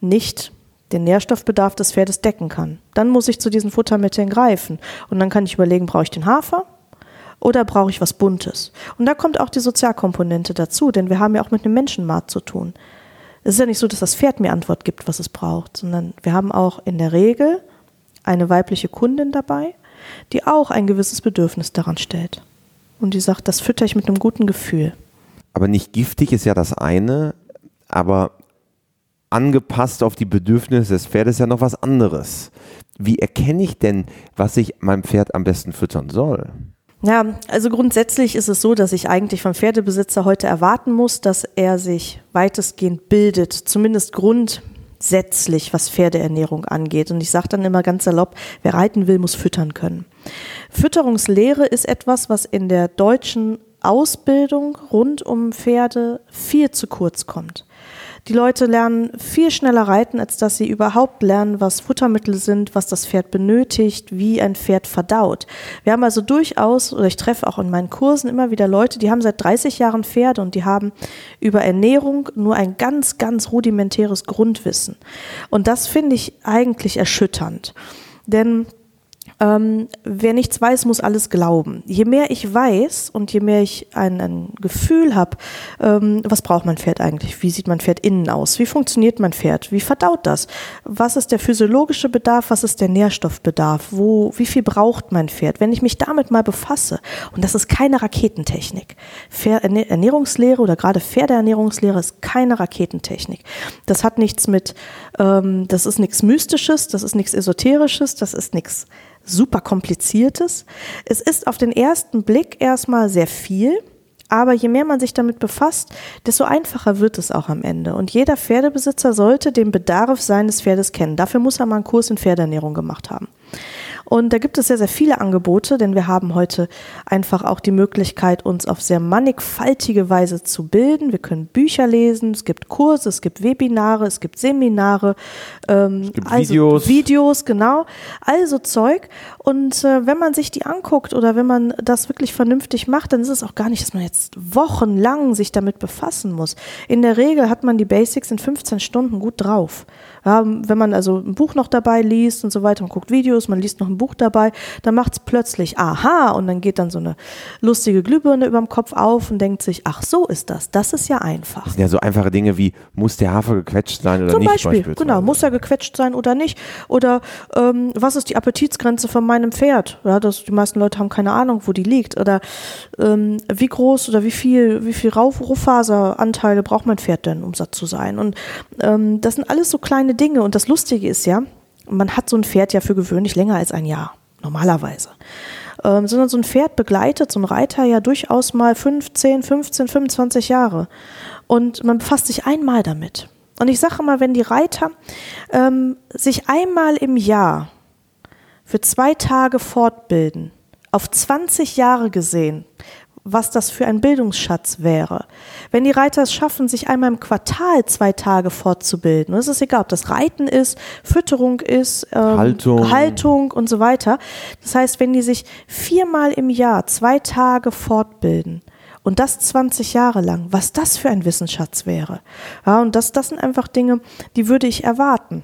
nicht den Nährstoffbedarf des Pferdes decken kann. Dann muss ich zu diesen Futtermitteln greifen. Und dann kann ich überlegen, brauche ich den Hafer? Oder brauche ich was Buntes? Und da kommt auch die Sozialkomponente dazu, denn wir haben ja auch mit einem Menschenmarkt zu tun. Es ist ja nicht so, dass das Pferd mir Antwort gibt, was es braucht, sondern wir haben auch in der Regel eine weibliche Kundin dabei, die auch ein gewisses Bedürfnis daran stellt. Und die sagt, das fütter ich mit einem guten Gefühl. Aber nicht giftig ist ja das eine, aber angepasst auf die Bedürfnisse des Pferdes ist ja noch was anderes. Wie erkenne ich denn, was ich meinem Pferd am besten füttern soll? Ja, also grundsätzlich ist es so, dass ich eigentlich vom Pferdebesitzer heute erwarten muss, dass er sich weitestgehend bildet, zumindest grundsätzlich, was Pferdeernährung angeht. Und ich sage dann immer ganz salopp, wer reiten will, muss füttern können. Fütterungslehre ist etwas, was in der deutschen Ausbildung rund um Pferde viel zu kurz kommt. Die Leute lernen viel schneller reiten, als dass sie überhaupt lernen, was Futtermittel sind, was das Pferd benötigt, wie ein Pferd verdaut. Wir haben also durchaus, oder ich treffe auch in meinen Kursen immer wieder Leute, die haben seit 30 Jahren Pferde und die haben über Ernährung nur ein ganz, ganz rudimentäres Grundwissen. Und das finde ich eigentlich erschütternd. Denn ähm, wer nichts weiß, muss alles glauben. Je mehr ich weiß und je mehr ich ein, ein Gefühl habe, ähm, was braucht mein Pferd eigentlich? Wie sieht mein Pferd innen aus? Wie funktioniert mein Pferd? Wie verdaut das? Was ist der physiologische Bedarf? Was ist der Nährstoffbedarf? Wo, wie viel braucht mein Pferd? Wenn ich mich damit mal befasse, und das ist keine Raketentechnik. Ernährungslehre oder gerade Pferdeernährungslehre ist keine Raketentechnik. Das hat nichts mit, ähm, das ist nichts Mystisches, das ist nichts Esoterisches, das ist nichts super kompliziertes. Es ist auf den ersten Blick erstmal sehr viel, aber je mehr man sich damit befasst, desto einfacher wird es auch am Ende. Und jeder Pferdebesitzer sollte den Bedarf seines Pferdes kennen. Dafür muss er mal einen Kurs in Pferdeernährung gemacht haben. Und da gibt es sehr, sehr viele Angebote, denn wir haben heute einfach auch die Möglichkeit, uns auf sehr mannigfaltige Weise zu bilden. Wir können Bücher lesen, es gibt Kurse, es gibt Webinare, es gibt Seminare, ähm, es gibt also Videos. Videos, genau, also Zeug. Und äh, wenn man sich die anguckt oder wenn man das wirklich vernünftig macht, dann ist es auch gar nicht, dass man jetzt wochenlang sich damit befassen muss. In der Regel hat man die Basics in 15 Stunden gut drauf. Ja, wenn man also ein Buch noch dabei liest und so weiter, man guckt Videos, man liest noch ein Buch, dabei, dann macht es plötzlich Aha und dann geht dann so eine lustige Glühbirne über dem Kopf auf und denkt sich, ach so ist das, das ist ja einfach. Das sind ja so einfache Dinge wie, muss der Hafer gequetscht sein oder Zum nicht? Beispiel, genau, muss er gequetscht sein oder nicht? Oder ähm, was ist die Appetitsgrenze von meinem Pferd? Ja, das, die meisten Leute haben keine Ahnung, wo die liegt. Oder ähm, wie groß oder wie viel, wie viel Rauf Rohfaseranteile braucht mein Pferd denn, um satt zu sein? Und ähm, das sind alles so kleine Dinge. Und das Lustige ist ja, man hat so ein Pferd ja für gewöhnlich länger als ein Jahr, normalerweise. Ähm, sondern so ein Pferd begleitet so ein Reiter ja durchaus mal 15, 15, 25 Jahre. Und man befasst sich einmal damit. Und ich sage mal, wenn die Reiter ähm, sich einmal im Jahr für zwei Tage fortbilden, auf 20 Jahre gesehen, was das für ein Bildungsschatz wäre. Wenn die Reiter es schaffen, sich einmal im Quartal zwei Tage fortzubilden, es ist egal, ob das Reiten ist, Fütterung ist, ähm, Haltung. Haltung und so weiter. Das heißt, wenn die sich viermal im Jahr zwei Tage fortbilden, und das 20 Jahre lang, was das für ein Wissensschatz wäre. Ja, und das, das sind einfach Dinge, die würde ich erwarten.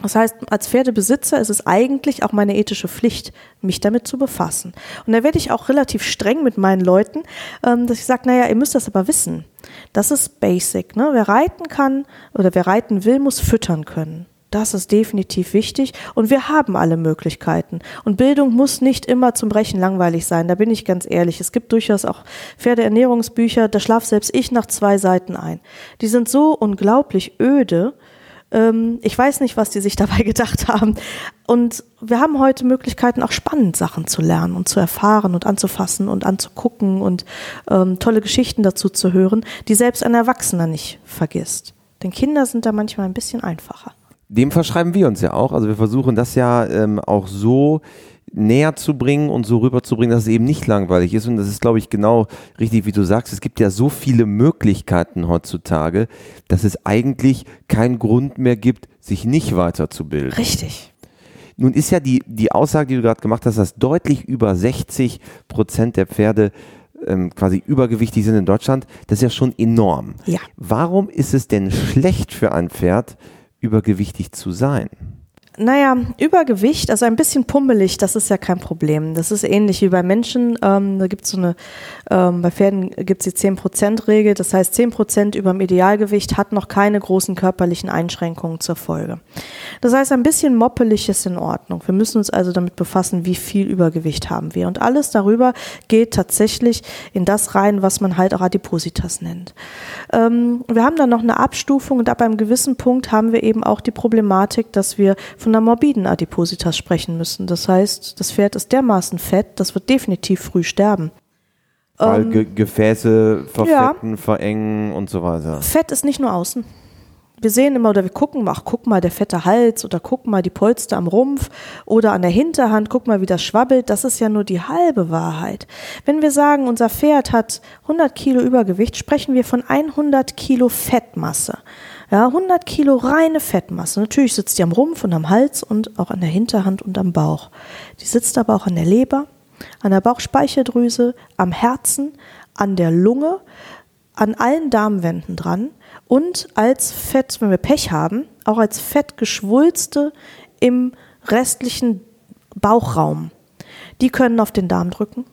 Das heißt, als Pferdebesitzer ist es eigentlich auch meine ethische Pflicht, mich damit zu befassen. Und da werde ich auch relativ streng mit meinen Leuten, ähm, dass ich sage, naja, ihr müsst das aber wissen. Das ist basic. Ne? Wer reiten kann oder wer reiten will, muss füttern können. Das ist definitiv wichtig und wir haben alle Möglichkeiten. Und Bildung muss nicht immer zum Brechen langweilig sein, da bin ich ganz ehrlich. Es gibt durchaus auch Pferdeernährungsbücher, da schlaf selbst ich nach zwei Seiten ein. Die sind so unglaublich öde. Ähm, ich weiß nicht, was die sich dabei gedacht haben. Und wir haben heute Möglichkeiten, auch spannend Sachen zu lernen und zu erfahren und anzufassen und anzugucken und ähm, tolle Geschichten dazu zu hören, die selbst ein Erwachsener nicht vergisst. Denn Kinder sind da manchmal ein bisschen einfacher dem verschreiben wir uns ja auch. Also wir versuchen das ja ähm, auch so näher zu bringen und so rüberzubringen, dass es eben nicht langweilig ist. Und das ist, glaube ich, genau richtig, wie du sagst. Es gibt ja so viele Möglichkeiten heutzutage, dass es eigentlich keinen Grund mehr gibt, sich nicht weiterzubilden. Richtig. Nun ist ja die, die Aussage, die du gerade gemacht hast, dass deutlich über 60 Prozent der Pferde ähm, quasi übergewichtig sind in Deutschland. Das ist ja schon enorm. Ja. Warum ist es denn schlecht für ein Pferd, übergewichtig zu sein? Naja, Übergewicht, also ein bisschen pummelig, das ist ja kein Problem. Das ist ähnlich wie bei Menschen. Ähm, da gibt es so eine, ähm, bei Pferden gibt es die 10%-Regel. Das heißt, 10% über dem Idealgewicht hat noch keine großen körperlichen Einschränkungen zur Folge. Das heißt, ein bisschen moppelig ist in Ordnung. Wir müssen uns also damit befassen, wie viel Übergewicht haben wir. Und alles darüber geht tatsächlich in das rein, was man halt auch Adipositas nennt. Ähm, wir haben dann noch eine Abstufung und ab einem gewissen Punkt haben wir eben auch die Problematik, dass wir von einer morbiden Adipositas sprechen müssen. Das heißt, das Pferd ist dermaßen fett, das wird definitiv früh sterben. Weil ähm, Ge Gefäße verfetten, ja. verengen und so weiter. Fett ist nicht nur außen. Wir sehen immer oder wir gucken, ach, guck mal, der fette Hals oder guck mal die Polster am Rumpf oder an der Hinterhand, guck mal, wie das schwabbelt. Das ist ja nur die halbe Wahrheit. Wenn wir sagen, unser Pferd hat 100 Kilo Übergewicht, sprechen wir von 100 Kilo Fettmasse. Ja, 100 Kilo reine Fettmasse. Natürlich sitzt die am Rumpf und am Hals und auch an der Hinterhand und am Bauch. Die sitzt aber auch an der Leber, an der Bauchspeicheldrüse, am Herzen, an der Lunge, an allen Darmwänden dran und als Fett, wenn wir Pech haben, auch als Fettgeschwulste im restlichen Bauchraum. Die können auf den Darm drücken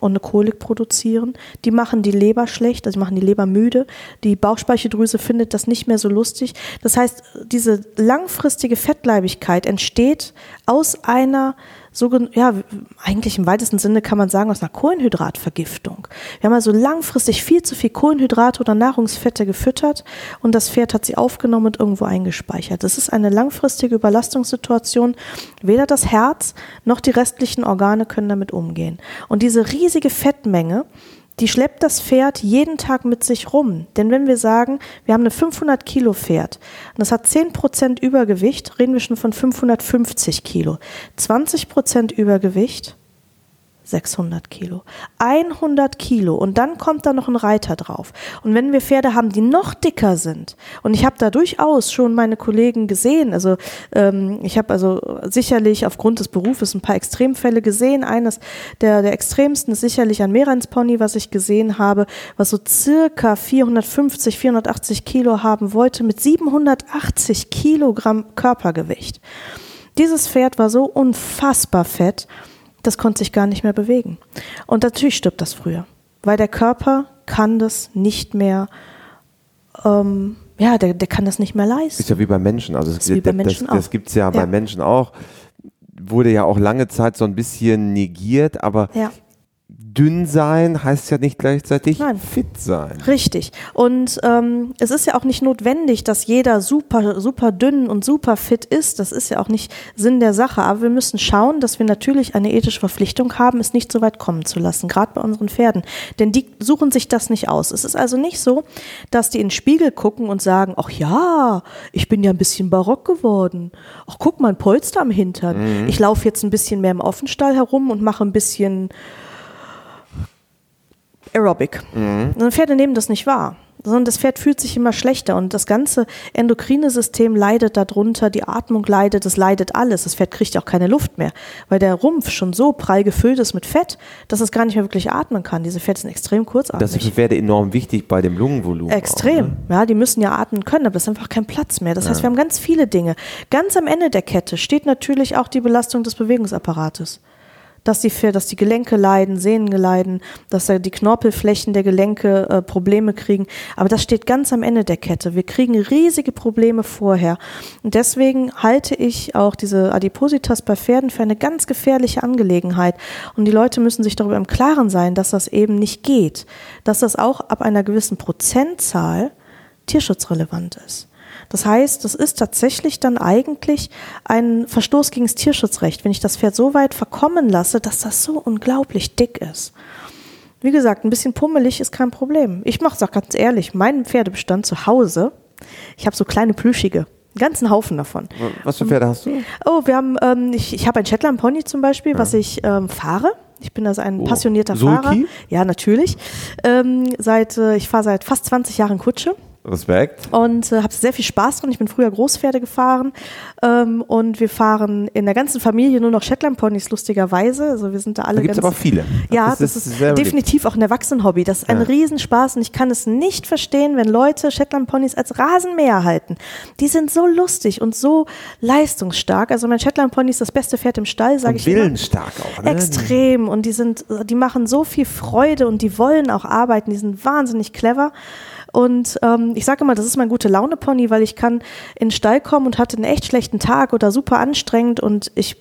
und eine Kolik produzieren. Die machen die Leber schlecht, also die machen die Leber müde. Die Bauchspeicheldrüse findet das nicht mehr so lustig. Das heißt, diese langfristige Fettleibigkeit entsteht aus einer so, ja, eigentlich im weitesten Sinne kann man sagen, aus einer Kohlenhydratvergiftung. Wir haben also langfristig viel zu viel Kohlenhydrate oder Nahrungsfette gefüttert und das Pferd hat sie aufgenommen und irgendwo eingespeichert. Das ist eine langfristige Überlastungssituation. Weder das Herz noch die restlichen Organe können damit umgehen. Und diese riesige Fettmenge, die schleppt das Pferd jeden Tag mit sich rum. Denn wenn wir sagen, wir haben eine 500 Kilo Pferd und das hat 10 Prozent Übergewicht, reden wir schon von 550 Kilo. 20 Prozent Übergewicht 600 Kilo. 100 Kilo und dann kommt da noch ein Reiter drauf. Und wenn wir Pferde haben, die noch dicker sind, und ich habe da durchaus schon meine Kollegen gesehen, also ähm, ich habe also sicherlich aufgrund des Berufes ein paar Extremfälle gesehen. Eines der, der extremsten ist sicherlich ein Meerenspony, was ich gesehen habe, was so circa 450, 480 Kilo haben wollte mit 780 Kilogramm Körpergewicht. Dieses Pferd war so unfassbar fett, das konnte sich gar nicht mehr bewegen. Und natürlich stirbt das früher, weil der Körper kann das nicht mehr, ähm, ja, der, der kann das nicht mehr leisten. Ist ja wie bei Menschen. Also Menschen das, das auch. gibt es ja, Ja. bei Menschen auch. Wurde ja auch lange Zeit so ein bisschen negiert, aber Ja. Dünn sein heißt ja nicht gleichzeitig Nein. fit sein. Richtig. Und ähm, es ist ja auch nicht notwendig, dass jeder super, super dünn und super fit ist. Das ist ja auch nicht Sinn der Sache. Aber wir müssen schauen, dass wir natürlich eine ethische Verpflichtung haben, es nicht so weit kommen zu lassen, gerade bei unseren Pferden. Denn die suchen sich das nicht aus. Es ist also nicht so, dass die in den Spiegel gucken und sagen, ach ja, ich bin ja ein bisschen barock geworden. Ach, guck mal, ein Polster am Hintern. Ich laufe jetzt ein bisschen mehr im Offenstall herum und mache ein bisschen Aerobic. Und Pferde nehmen das nicht wahr, sondern das Pferd fühlt sich immer schlechter und das ganze endokrine System leidet darunter, die Atmung leidet, es leidet alles. Das Pferd kriegt auch keine Luft mehr, weil der Rumpf schon so prall gefüllt ist mit Fett, dass es gar nicht mehr wirklich atmen kann. Diese Pferde sind extrem kurzatmig. Das ist für Pferde enorm wichtig bei dem Lungenvolumen. Extrem. Auch, ne? Ja, die müssen ja atmen können, aber es ist einfach kein Platz mehr. Das heißt, wir haben ganz viele Dinge. Ganz am Ende der Kette steht natürlich auch die Belastung des Bewegungsapparates. Dass die, dass die Gelenke leiden, Sehnen leiden, dass da die Knorpelflächen der Gelenke äh, Probleme kriegen. Aber das steht ganz am Ende der Kette. Wir kriegen riesige Probleme vorher. Und deswegen halte ich auch diese Adipositas bei Pferden für eine ganz gefährliche Angelegenheit. Und die Leute müssen sich darüber im Klaren sein, dass das eben nicht geht. Dass das auch ab einer gewissen Prozentzahl tierschutzrelevant ist. Das heißt, das ist tatsächlich dann eigentlich ein Verstoß gegen das Tierschutzrecht, wenn ich das Pferd so weit verkommen lasse, dass das so unglaublich dick ist. Wie gesagt, ein bisschen pummelig ist kein Problem. Ich mache es auch ganz ehrlich, meinen Pferdebestand zu Hause, ich habe so kleine plüschige, einen ganzen Haufen davon. Was für Pferde hast du? Oh, wir haben, ähm, ich, ich habe ein Shetland Pony zum Beispiel, was ich ähm, fahre. Ich bin also ein Oh. passionierter Sulky? Fahrer. Ja, natürlich. Ähm, seit, äh, ich fahre seit fast 20 Jahren Kutsche Respekt. und äh, habe sehr viel Spaß drin. Ich bin früher Großpferde gefahren ähm, und wir fahren in der ganzen Familie nur noch Shetland-Ponys lustigerweise. Also wir sind da alle Da gibt es aber viele. ja, das, ist, sehr beliebt. definitiv auch ein Erwachsenenhobby. Das ist ein Ja. Riesenspaß und ich kann es nicht verstehen, wenn Leute Shetland-Ponys als Rasenmäher halten. Die sind so lustig und so leistungsstark. Also mein Shetland-Pony ist das beste Pferd im Stall, sage ich immer. willensstark auch. Ne? Extrem und die sind, die machen so viel Freude und die wollen auch arbeiten, die sind wahnsinnig clever. Und ähm, ich sage immer, das ist mein gute Laune Pony, weil ich kann in den Stall kommen und hatte einen echt schlechten Tag oder super anstrengend und ich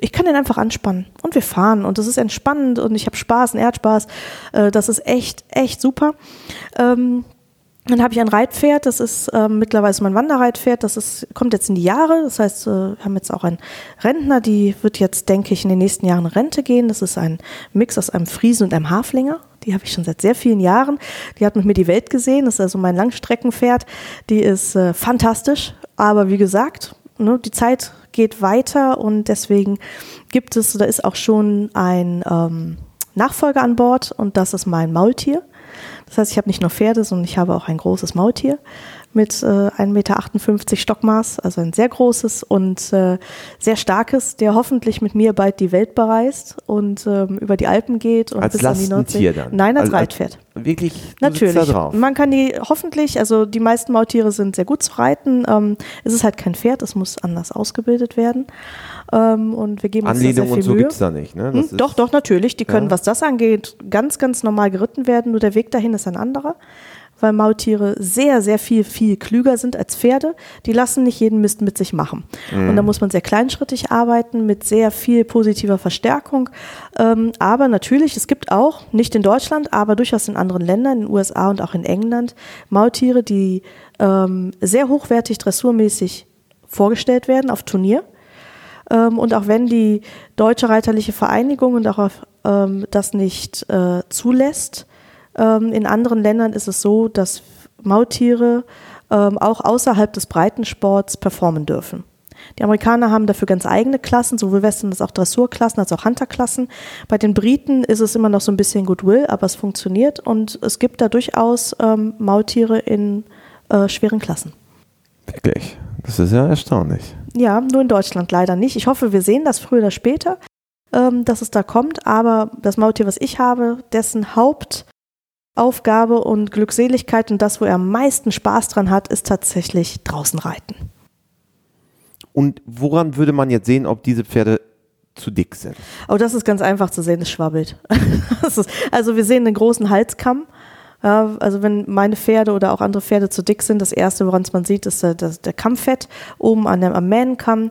ich kann den einfach anspannen und wir fahren und das ist entspannend und ich habe Spaß und er hat Spaß. Äh, das ist echt echt super. Ähm, dann habe ich ein Reitpferd, das ist ähm, mittlerweile mein Wanderreitpferd, das ist, kommt jetzt in die Jahre. Das heißt, äh, wir haben jetzt auch einen Rentner, die wird jetzt, denke ich, in den nächsten Jahren in Rente gehen. Das ist ein Mix aus einem Friesen und einem Haflinger. Die habe ich schon seit sehr vielen Jahren. Die hat mit mir die Welt gesehen. Das ist also mein Langstreckenpferd. Die ist äh, fantastisch. Aber wie gesagt, ne, die Zeit geht weiter und deswegen gibt es, da ist auch schon ein ähm, Nachfolger an Bord und das ist mein Maultier. Das heißt, ich habe nicht nur Pferde, sondern ich habe auch ein großes Maultier mit äh, 1,58 Meter Stockmaß, also ein sehr großes und äh, sehr starkes, der hoffentlich mit mir bald die Welt bereist und ähm, über die Alpen geht und Als bis an die Nordsee. Lastentier dann? Nein, als Also Reitpferd. Wirklich, du sitzt Natürlich. Man kann die hoffentlich, also die meisten Maultiere sind sehr gut zu reiten. Ähm, es ist halt kein Pferd, es muss anders ausgebildet werden. Ähm, und wir geben uns da sehr Anlehnung viel und so Mühe. gibt es da nicht. Ne? Hm, Doch, doch, natürlich. Die können, Ja. was das angeht, ganz, ganz normal geritten werden. Nur der Weg dahin ist ein anderer, weil Maultiere sehr, sehr viel, viel klüger sind als Pferde. Die lassen nicht jeden Mist mit sich machen. Und da muss man sehr kleinschrittig arbeiten, mit sehr viel positiver Verstärkung. Ähm, aber natürlich, es gibt auch, nicht in Deutschland, aber durchaus in anderen Ländern, in den USA und auch in England, Maultiere, die ähm, sehr hochwertig dressurmäßig vorgestellt werden auf Turnier. Ähm, und auch wenn die Deutsche Reiterliche Vereinigung und auch auf, ähm, das nicht äh, zulässt, in anderen Ländern ist es so, dass Maultiere ähm, auch außerhalb des Breitensports performen dürfen. Die Amerikaner haben dafür ganz eigene Klassen, sowohl Western als auch Dressurklassen, als auch Hunterklassen. Bei den Briten ist es immer noch so ein bisschen Goodwill, aber es funktioniert und es gibt da durchaus ähm, Maultiere in äh, schweren Klassen. Wirklich. Das ist ja erstaunlich. Ja, nur in Deutschland leider nicht. Ich hoffe, wir sehen das früher oder später, ähm, dass es da kommt. Aber das Maultier, was ich habe, dessen Hauptaufgabe und Glückseligkeit und das, wo er am meisten Spaß dran hat, ist tatsächlich draußen reiten. Und woran würde man jetzt sehen, ob diese Pferde zu dick sind? Oh, das ist ganz einfach zu sehen, es schwabbelt. ist, also wir sehen einen großen Halskamm. Also wenn meine Pferde oder auch andere Pferde zu dick sind, das erste, woran es man sieht, ist der, der Kammfett oben an dem, am Mähnenkamm.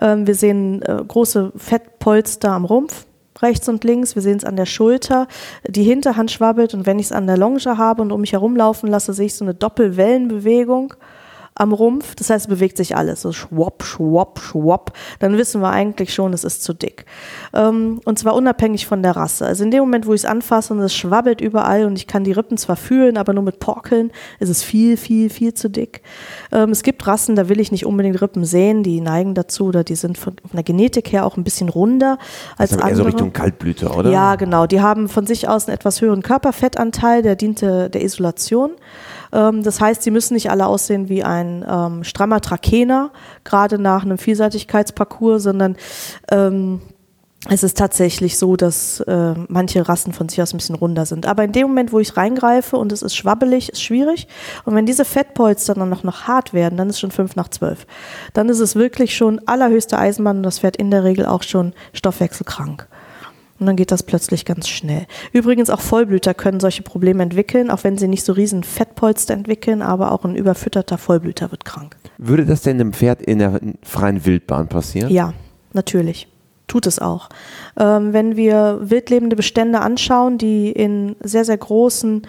Ähm, wir sehen äh, große Fettpolster am Rumpf rechts und links. Wir sehen es an der Schulter. Die Hinterhand schwabbelt und wenn ich es an der Longe habe und um mich herumlaufen lasse, sehe ich so eine Doppelwellenbewegung am Rumpf. Das heißt, es bewegt sich alles. So schwopp, schwopp, schwopp. Dann wissen wir eigentlich schon, es ist zu dick. Ähm, und zwar unabhängig von der Rasse. Also in dem Moment, wo ich es anfasse und es schwabbelt überall und ich kann die Rippen zwar fühlen, aber nur mit Porkeln, ist es viel, viel, viel zu dick. Ähm, es gibt Rassen, da will ich nicht unbedingt Rippen sehen, die neigen dazu oder die sind von der Genetik her auch ein bisschen runder als ist andere. Eher so Richtung Kaltblüter, oder? Ja, genau. Die haben von sich aus einen etwas höheren Körperfettanteil, der diente der Isolation. Ähm, das heißt, sie müssen nicht alle aussehen wie ein ähm, strammer Trakener, gerade nach einem Vielseitigkeitsparcours, sondern ähm, es ist tatsächlich so, dass äh, manche Rassen von sich aus ein bisschen runder sind. Aber in dem Moment, wo ich reingreife und es ist schwabbelig, ist schwierig. Und wenn diese Fettpolster dann noch, noch hart werden, dann ist schon fünf nach zwölf. Dann ist es wirklich schon allerhöchste Eisenbahn und das Pferd in der Regel auch schon stoffwechselkrank. Und dann geht das plötzlich ganz schnell. Übrigens auch Vollblüter können solche Probleme entwickeln, auch wenn sie nicht so riesen Fettpolster entwickeln, aber auch ein überfütterter Vollblüter wird krank. Würde das denn einem Pferd in der freien Wildbahn passieren? Ja, natürlich. Tut es auch. Ähm, wenn wir wildlebende Bestände anschauen, die in sehr, sehr großen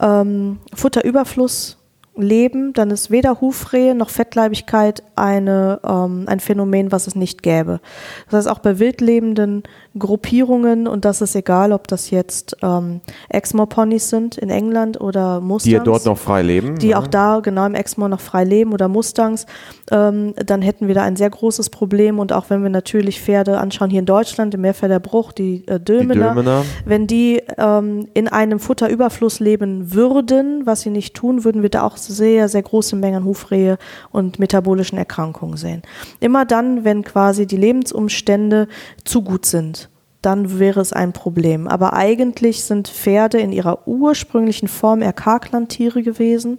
ähm, Futterüberfluss leben, dann ist weder Hufrehe noch Fettleibigkeit eine, ähm, ein Phänomen, was es nicht gäbe. Das heißt, auch bei wildlebenden Gruppierungen, und das ist egal, ob das jetzt ähm, Exmoor-Ponys sind in England oder Mustangs. Die ja dort noch frei leben. Die ja. auch da genau im Exmoor noch frei leben oder Mustangs, ähm, dann hätten wir da ein sehr großes Problem. Und auch wenn wir natürlich Pferde anschauen, hier in Deutschland, im Meerfelder Bruch, die äh, Dülmener, die Dülmener, wenn die ähm, in einem Futterüberfluss leben würden, was sie nicht tun, würden wir da auch sehr, sehr große Mengen Hufrehe und metabolischen Erkrankungen sehen. Immer dann, wenn quasi die Lebensumstände zu gut sind dann wäre es ein Problem. Aber eigentlich sind Pferde in ihrer ursprünglichen Form eher Karglandtiere gewesen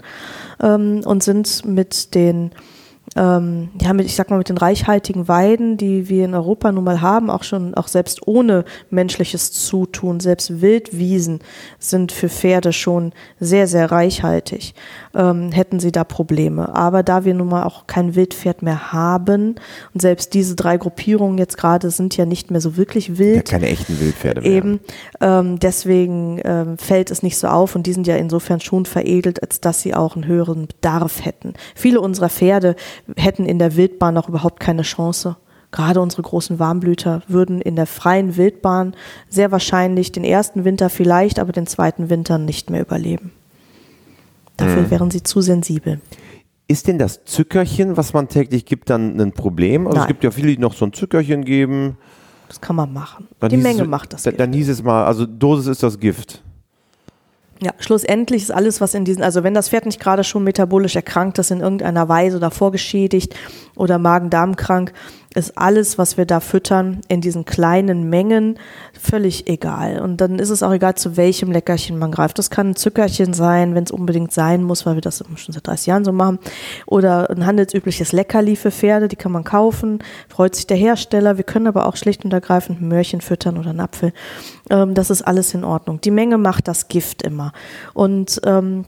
ähm, und sind mit den ähm, ja, mit, ich sag mal, mit den reichhaltigen Weiden, die wir in Europa nun mal haben, auch schon, auch selbst ohne menschliches Zutun, selbst Wildwiesen sind für Pferde schon sehr, sehr reichhaltig, ähm, hätten sie da Probleme. Aber da wir nun mal auch kein Wildpferd mehr haben und selbst diese drei Gruppierungen jetzt gerade sind ja nicht mehr so wirklich wild. Ja, keine echten Wildpferde mehr. Eben, ähm, deswegen ähm, fällt es nicht so auf und die sind ja insofern schon veredelt, als dass sie auch einen höheren Bedarf hätten. Viele unserer Pferde hätten in der Wildbahn auch überhaupt keine Chance. Gerade unsere großen Warmblüter würden in der freien Wildbahn sehr wahrscheinlich den ersten Winter vielleicht, aber den zweiten Winter nicht mehr überleben. Dafür Mhm. wären sie zu sensibel. Ist denn das Zückerchen, was man täglich gibt, dann ein Problem? Also es Nein. gibt ja viele, die noch so ein Zückerchen geben. Das kann man machen. Dann Die Menge es, macht das. Dann, dann hieß es mal, also Dosis ist das Gift. Ja, schlussendlich ist alles, was in diesen, also wenn das Pferd nicht gerade schon metabolisch erkrankt ist in irgendeiner Weise oder vorgeschädigt oder Magen-Darm-krank, ist alles, was wir da füttern, in diesen kleinen Mengen völlig egal. Und dann ist es auch egal, zu welchem Leckerchen man greift. Das kann ein Zückerchen sein, wenn es unbedingt sein muss, weil wir das schon seit 30 Jahren so machen. Oder ein handelsübliches Leckerli für Pferde, die kann man kaufen. Freut sich der Hersteller. Wir können aber auch schlicht und ergreifend ein Möhrchen füttern oder einen Apfel. Ähm, das ist alles in Ordnung. Die Menge macht das Gift immer. Und ähm,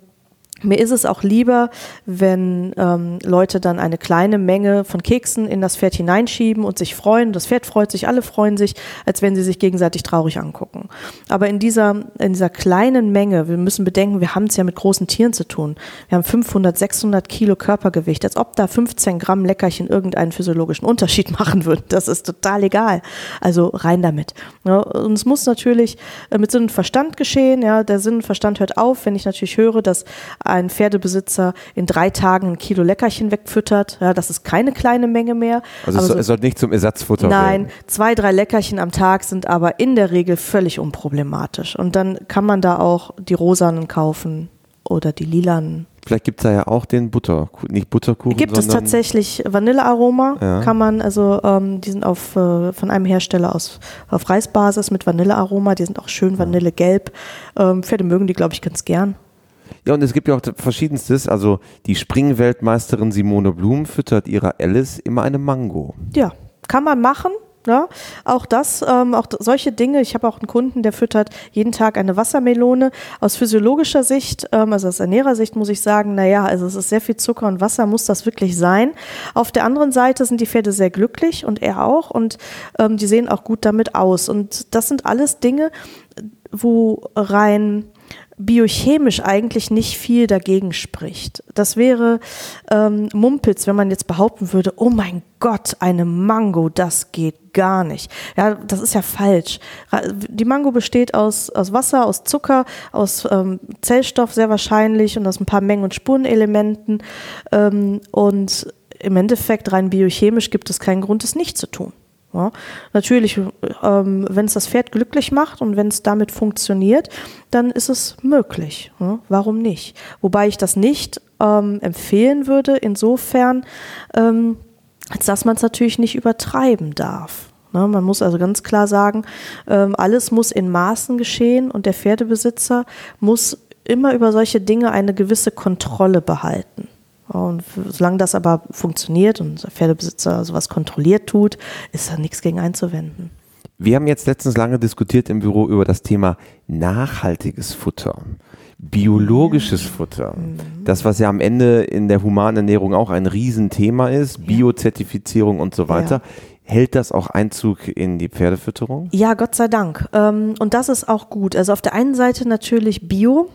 mir ist es auch lieber, wenn ähm, Leute dann eine kleine Menge von Keksen in das Pferd hineinschieben und sich freuen. Das Pferd freut sich, alle freuen sich, als wenn sie sich gegenseitig traurig angucken. Aber in dieser, in dieser kleinen Menge, wir müssen bedenken, wir haben es ja mit großen Tieren zu tun. Wir haben 500, 600 Kilo Körpergewicht, als ob da 15 Gramm Leckerchen irgendeinen physiologischen Unterschied machen würden. Das ist total egal. Also rein damit. Ja, und es muss natürlich äh, mit Sinn und Verstand geschehen. Ja, der Sinn und Verstand hört auf, wenn ich natürlich höre, dass ein Pferdebesitzer in drei Tagen ein Kilo Leckerchen wegfüttert. Ja, das ist keine kleine Menge mehr. Also es, so- es soll nicht zum Ersatzfutter Nein, werden. zwei, drei Leckerchen am Tag sind aber in der Regel völlig unproblematisch. Und dann kann man da auch die rosanen kaufen oder die lilanen. Vielleicht gibt es da ja auch den Butter, nicht Butterkuchen, Gibt es tatsächlich Vanillearoma? Ja. Kann man, also ähm, die sind auf, äh, von einem Hersteller aus auf Reisbasis mit Vanillearoma, die sind auch schön vanillegelb. Ähm, Pferde mögen die, glaube ich, ganz gern. Ja, und es gibt ja auch verschiedenstes. Also die Springweltmeisterin Simone Blum füttert ihrer Alice immer eine Mango. Ja, kann man machen. Ja, auch das, ähm, auch solche Dinge. Ich habe auch einen Kunden, der füttert jeden Tag eine Wassermelone. Aus physiologischer Sicht, ähm, also aus Ernährersicht muss ich sagen, naja, also es ist sehr viel Zucker und Wasser, muss das wirklich sein. Auf der anderen Seite sind die Pferde sehr glücklich und er auch und ähm, die sehen auch gut damit aus. Und das sind alles Dinge, wo rein biochemisch eigentlich nicht viel dagegen spricht. Das wäre ähm, Mumpitz, wenn man jetzt behaupten würde, oh mein Gott, eine Mango, das geht gar nicht. Ja, das ist ja falsch. Die Mango besteht aus, aus Wasser, aus Zucker, aus ähm, Zellstoff sehr wahrscheinlich und aus ein paar Mengen- und Spurenelementen. Ähm, und im Endeffekt rein biochemisch gibt es keinen Grund, es nicht zu tun. Ja, natürlich, ähm, wenn es das Pferd glücklich macht und wenn es damit funktioniert, dann ist es möglich. Ja, warum nicht? Wobei ich das nicht ähm, empfehlen würde, insofern, ähm, dass man es natürlich nicht übertreiben darf. Ne, man muss also ganz klar sagen, ähm, alles muss in Maßen geschehen und der Pferdebesitzer muss immer über solche Dinge eine gewisse Kontrolle behalten. Und solange das aber funktioniert und der Pferdebesitzer sowas kontrolliert tut, ist da nichts gegen einzuwenden. Wir haben jetzt letztens lange diskutiert im Büro über das Thema nachhaltiges Futter, biologisches Futter. Mhm. Das, was ja am Ende in der Humanernährung auch ein Riesenthema ist, Biozertifizierung und so weiter. Ja. Hält das auch Einzug in die Pferdefütterung? Ja, Gott sei Dank. Ähm, und das ist auch gut. Also auf der einen Seite natürlich Bio,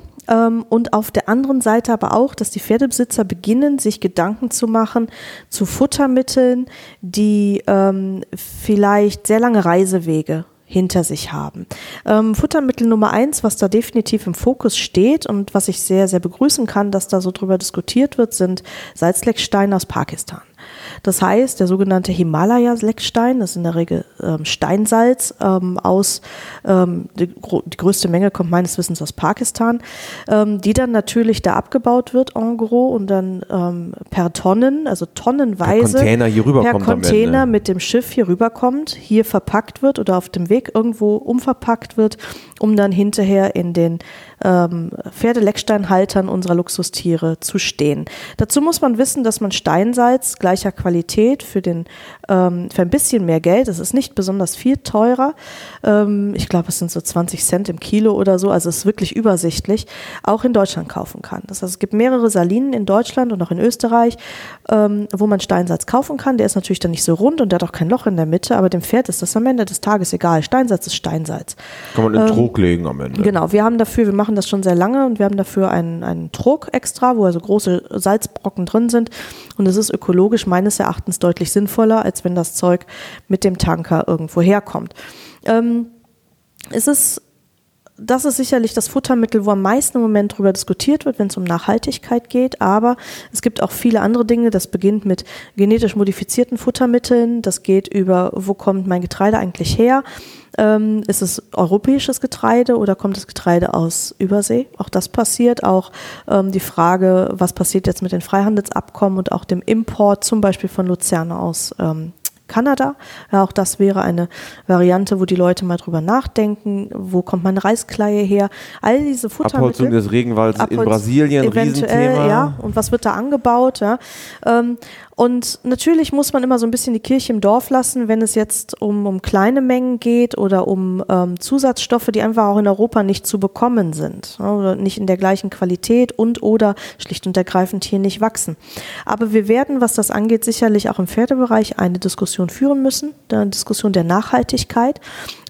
und auf der anderen Seite aber auch, dass die Pferdebesitzer beginnen, sich Gedanken zu machen zu Futtermitteln, die ähm, vielleicht sehr lange Reisewege hinter sich haben. Ähm, Futtermittel Nummer eins, was da definitiv im Fokus steht und was ich sehr, sehr begrüßen kann, dass da so drüber diskutiert wird, sind Salzlecksteine aus Pakistan. Das heißt, der sogenannte Himalaya-Leckstein, das ist in der Regel ähm, Steinsalz ähm, aus, ähm, die, die, größte Menge kommt meines Wissens aus Pakistan, ähm, die dann natürlich da abgebaut wird en gros und dann ähm, per Tonnen, also tonnenweise per Container hier rüberkommt. Per Container mit dem Schiff hier rüberkommt, hier verpackt wird oder auf dem Weg irgendwo umverpackt wird, um dann hinterher in den ähm, Pferdelecksteinhaltern unserer Luxustiere zu stehen. Dazu muss man wissen, dass man Steinsalz gleicher Qualität für, den, ähm, für ein bisschen mehr Geld, das ist nicht besonders viel teurer, ähm, ich glaube es sind so 20 Cent im Kilo oder so, also es ist wirklich übersichtlich, auch in Deutschland kaufen kann. Das heißt, es gibt mehrere Salinen in Deutschland und auch in Österreich, ähm, wo man Steinsalz kaufen kann. Der ist natürlich dann nicht so rund und der hat auch kein Loch in der Mitte, aber dem Pferd ist das am Ende des Tages egal. Steinsalz ist Steinsalz. Kann man in ähm, Trog legen am Ende. Genau, wir haben dafür, wir machen machen das schon sehr lange und wir haben dafür einen, einen Druck extra, wo also große Salzbrocken drin sind. Und es ist ökologisch meines Erachtens deutlich sinnvoller, als wenn das Zeug mit dem Tanker irgendwo herkommt. Ähm, es ist das ist sicherlich das Futtermittel, wo am meisten im Moment darüber diskutiert wird, wenn es um Nachhaltigkeit geht. Aber es gibt auch viele andere Dinge. Das beginnt mit genetisch modifizierten Futtermitteln. Das geht über, wo kommt mein Getreide eigentlich her? Ähm, ist es europäisches Getreide oder kommt das Getreide aus Übersee? Auch das passiert. Auch ähm, die Frage, was passiert jetzt mit den Freihandelsabkommen und auch dem Import zum Beispiel von Luzerne aus ähm, Kanada. Ja, auch das wäre eine Variante, wo die Leute mal drüber nachdenken, wo kommt meine Reiskleie her. All diese Futtermittel. Abholzung des Regenwalds in Brasilien, eventuell, Riesenthema. Ja, und was wird da angebaut? Ja. Ähm, und natürlich muss man immer so ein bisschen die Kirche im Dorf lassen, wenn es jetzt um, um kleine Mengen geht oder um ähm, Zusatzstoffe, die einfach auch in Europa nicht zu bekommen sind ne, oder nicht in der gleichen Qualität und oder schlicht und ergreifend hier nicht wachsen. Aber wir werden, was das angeht, sicherlich auch im Pferdebereich eine Diskussion führen müssen, eine Diskussion der Nachhaltigkeit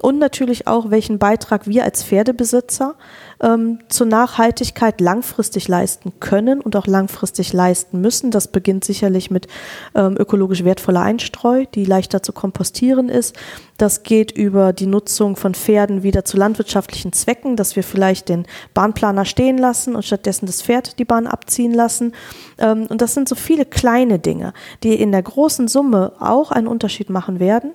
und natürlich auch, welchen Beitrag wir als Pferdebesitzer ähm, zur Nachhaltigkeit langfristig leisten können und auch langfristig leisten müssen. Das beginnt sicherlich mit ähm, ökologisch wertvoller Einstreu, die leichter zu kompostieren ist. Das geht über die Nutzung von Pferden wieder zu landwirtschaftlichen Zwecken, dass wir vielleicht den Bahnplaner stehen lassen und stattdessen das Pferd die Bahn abziehen lassen. Ähm, und das sind so viele kleine Dinge, die in der großen Summe auch einen Unterschied machen werden.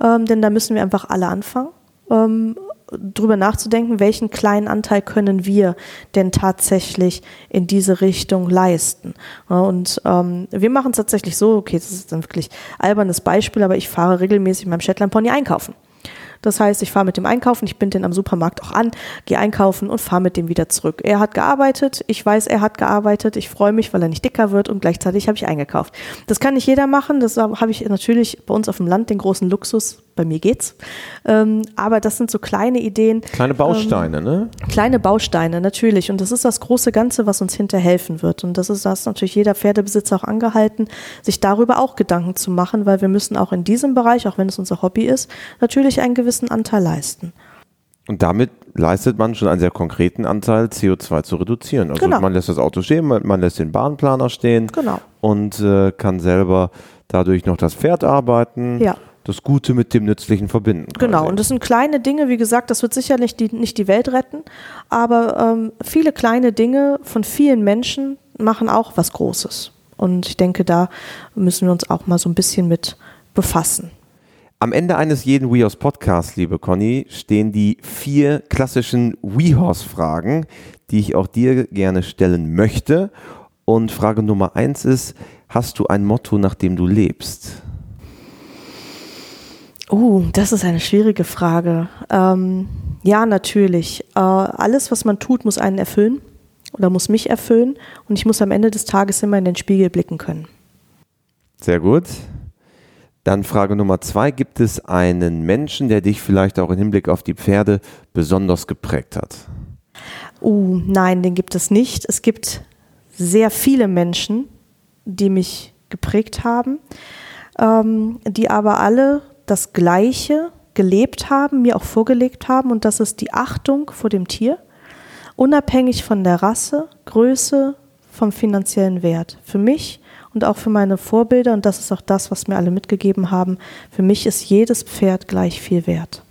Ähm, denn da müssen wir einfach alle anfangen. Ähm, drüber nachzudenken, welchen kleinen Anteil können wir denn tatsächlich in diese Richtung leisten. Und ähm, wir machen es tatsächlich so, okay, das ist ein wirklich albernes Beispiel, aber ich fahre regelmäßig mit meinem Shetland Pony einkaufen. Das heißt, ich fahre mit dem einkaufen, ich bin den am Supermarkt auch an, gehe einkaufen und fahre mit dem wieder zurück. Er hat gearbeitet, ich weiß, er hat gearbeitet, ich freue mich, weil er nicht dicker wird und gleichzeitig habe ich eingekauft. Das kann nicht jeder machen, das habe ich natürlich bei uns auf dem Land den großen Luxus, bei mir geht's. Ähm, aber das sind so kleine Ideen. Kleine Bausteine, ähm, ne? Kleine Bausteine, natürlich. Und das ist das große Ganze, was uns hinterhelfen wird. Und das ist das natürlich jeder Pferdebesitzer auch angehalten, sich darüber auch Gedanken zu machen, weil wir müssen auch in diesem Bereich, auch wenn es unser Hobby ist, natürlich einen gewissen Anteil leisten. Und damit leistet man schon einen sehr konkreten Anteil, CO2 zu reduzieren. Also Genau. man lässt das Auto stehen, man, man lässt den Bahnplaner stehen Genau. und äh, kann selber dadurch noch das Pferd arbeiten, Ja. Das Gute mit dem Nützlichen verbinden. Genau, quasi. und das sind kleine Dinge, wie gesagt, das wird sicherlich die, nicht die Welt retten, aber ähm, viele kleine Dinge von vielen Menschen machen auch was Großes. Und ich denke, da müssen wir uns auch mal so ein bisschen mit befassen. Am Ende eines jeden WeHorse Podcasts, liebe Conny, stehen die vier klassischen WeHorse-Fragen, die ich auch dir gerne stellen möchte. Und Frage Nummer eins ist, hast du ein Motto, nach dem du lebst? Oh, das ist eine schwierige Frage. Ähm, ja, natürlich. Äh, alles, was man tut, muss einen erfüllen oder muss mich erfüllen. Und ich muss am Ende des Tages immer in den Spiegel blicken können. Sehr gut. Dann Frage Nummer zwei, gibt es einen Menschen, der dich vielleicht auch im Hinblick auf die Pferde besonders geprägt hat? Uh, nein, den gibt es nicht. Es gibt sehr viele Menschen, die mich geprägt haben, ähm, die aber alle das Gleiche gelebt haben, mir auch vorgelegt haben, und das ist die Achtung vor dem Tier, unabhängig von der Rasse, Größe, vom finanziellen Wert. Für mich und auch für meine Vorbilder, und das ist auch das, was mir alle mitgegeben haben, für mich ist jedes Pferd gleich viel wert.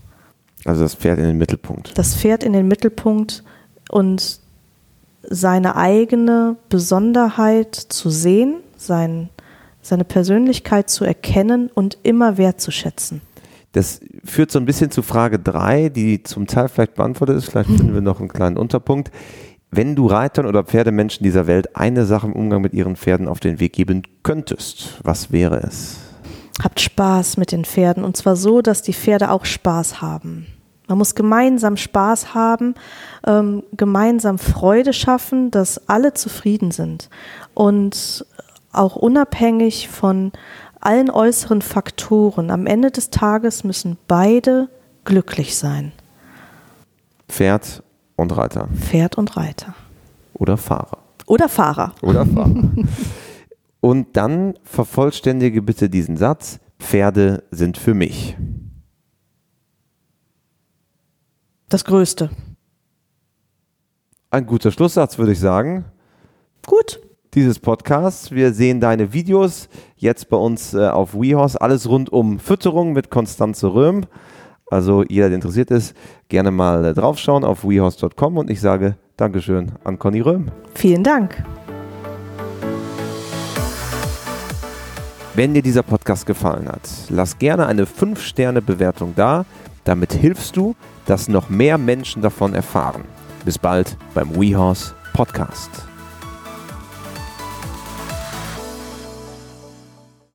Also das Pferd in den Mittelpunkt. Das Pferd in den Mittelpunkt und seine eigene Besonderheit zu sehen, sein, seine Persönlichkeit zu erkennen und immer wertzuschätzen. Das führt so ein bisschen zu Frage drei, die zum Teil vielleicht beantwortet ist. Vielleicht finden wir noch einen kleinen Unterpunkt. Wenn du Reitern oder Pferdemenschen dieser Welt eine Sache im Umgang mit ihren Pferden auf den Weg geben könntest, was wäre es? Habt Spaß mit den Pferden und zwar so, dass die Pferde auch Spaß haben. Man muss gemeinsam Spaß haben, ähm, gemeinsam Freude schaffen, dass alle zufrieden sind und auch unabhängig von allen äußeren Faktoren. Am Ende des Tages müssen beide glücklich sein, Pferd und Reiter Pferd und Reiter oder Fahrer. oder Fahrer. Oder Fahrer. und dann vervollständige bitte diesen Satz, Pferde sind für mich. Das Größte. Ein guter Schlusssatz, würde ich sagen. Gut. Dieses Podcasts. Wir sehen deine Videos jetzt bei uns äh, auf WeHorse. Alles rund um Fütterung mit Konstanze Röhm. Also jeder, der interessiert ist, gerne mal äh, draufschauen auf wehorse.com und ich sage Dankeschön an Conny Röhm. Vielen Dank. Wenn dir dieser Podcast gefallen hat, lass gerne eine 5-Sterne-Bewertung da. Damit hilfst du, dass noch mehr Menschen davon erfahren. Bis bald beim WeHorse Podcast.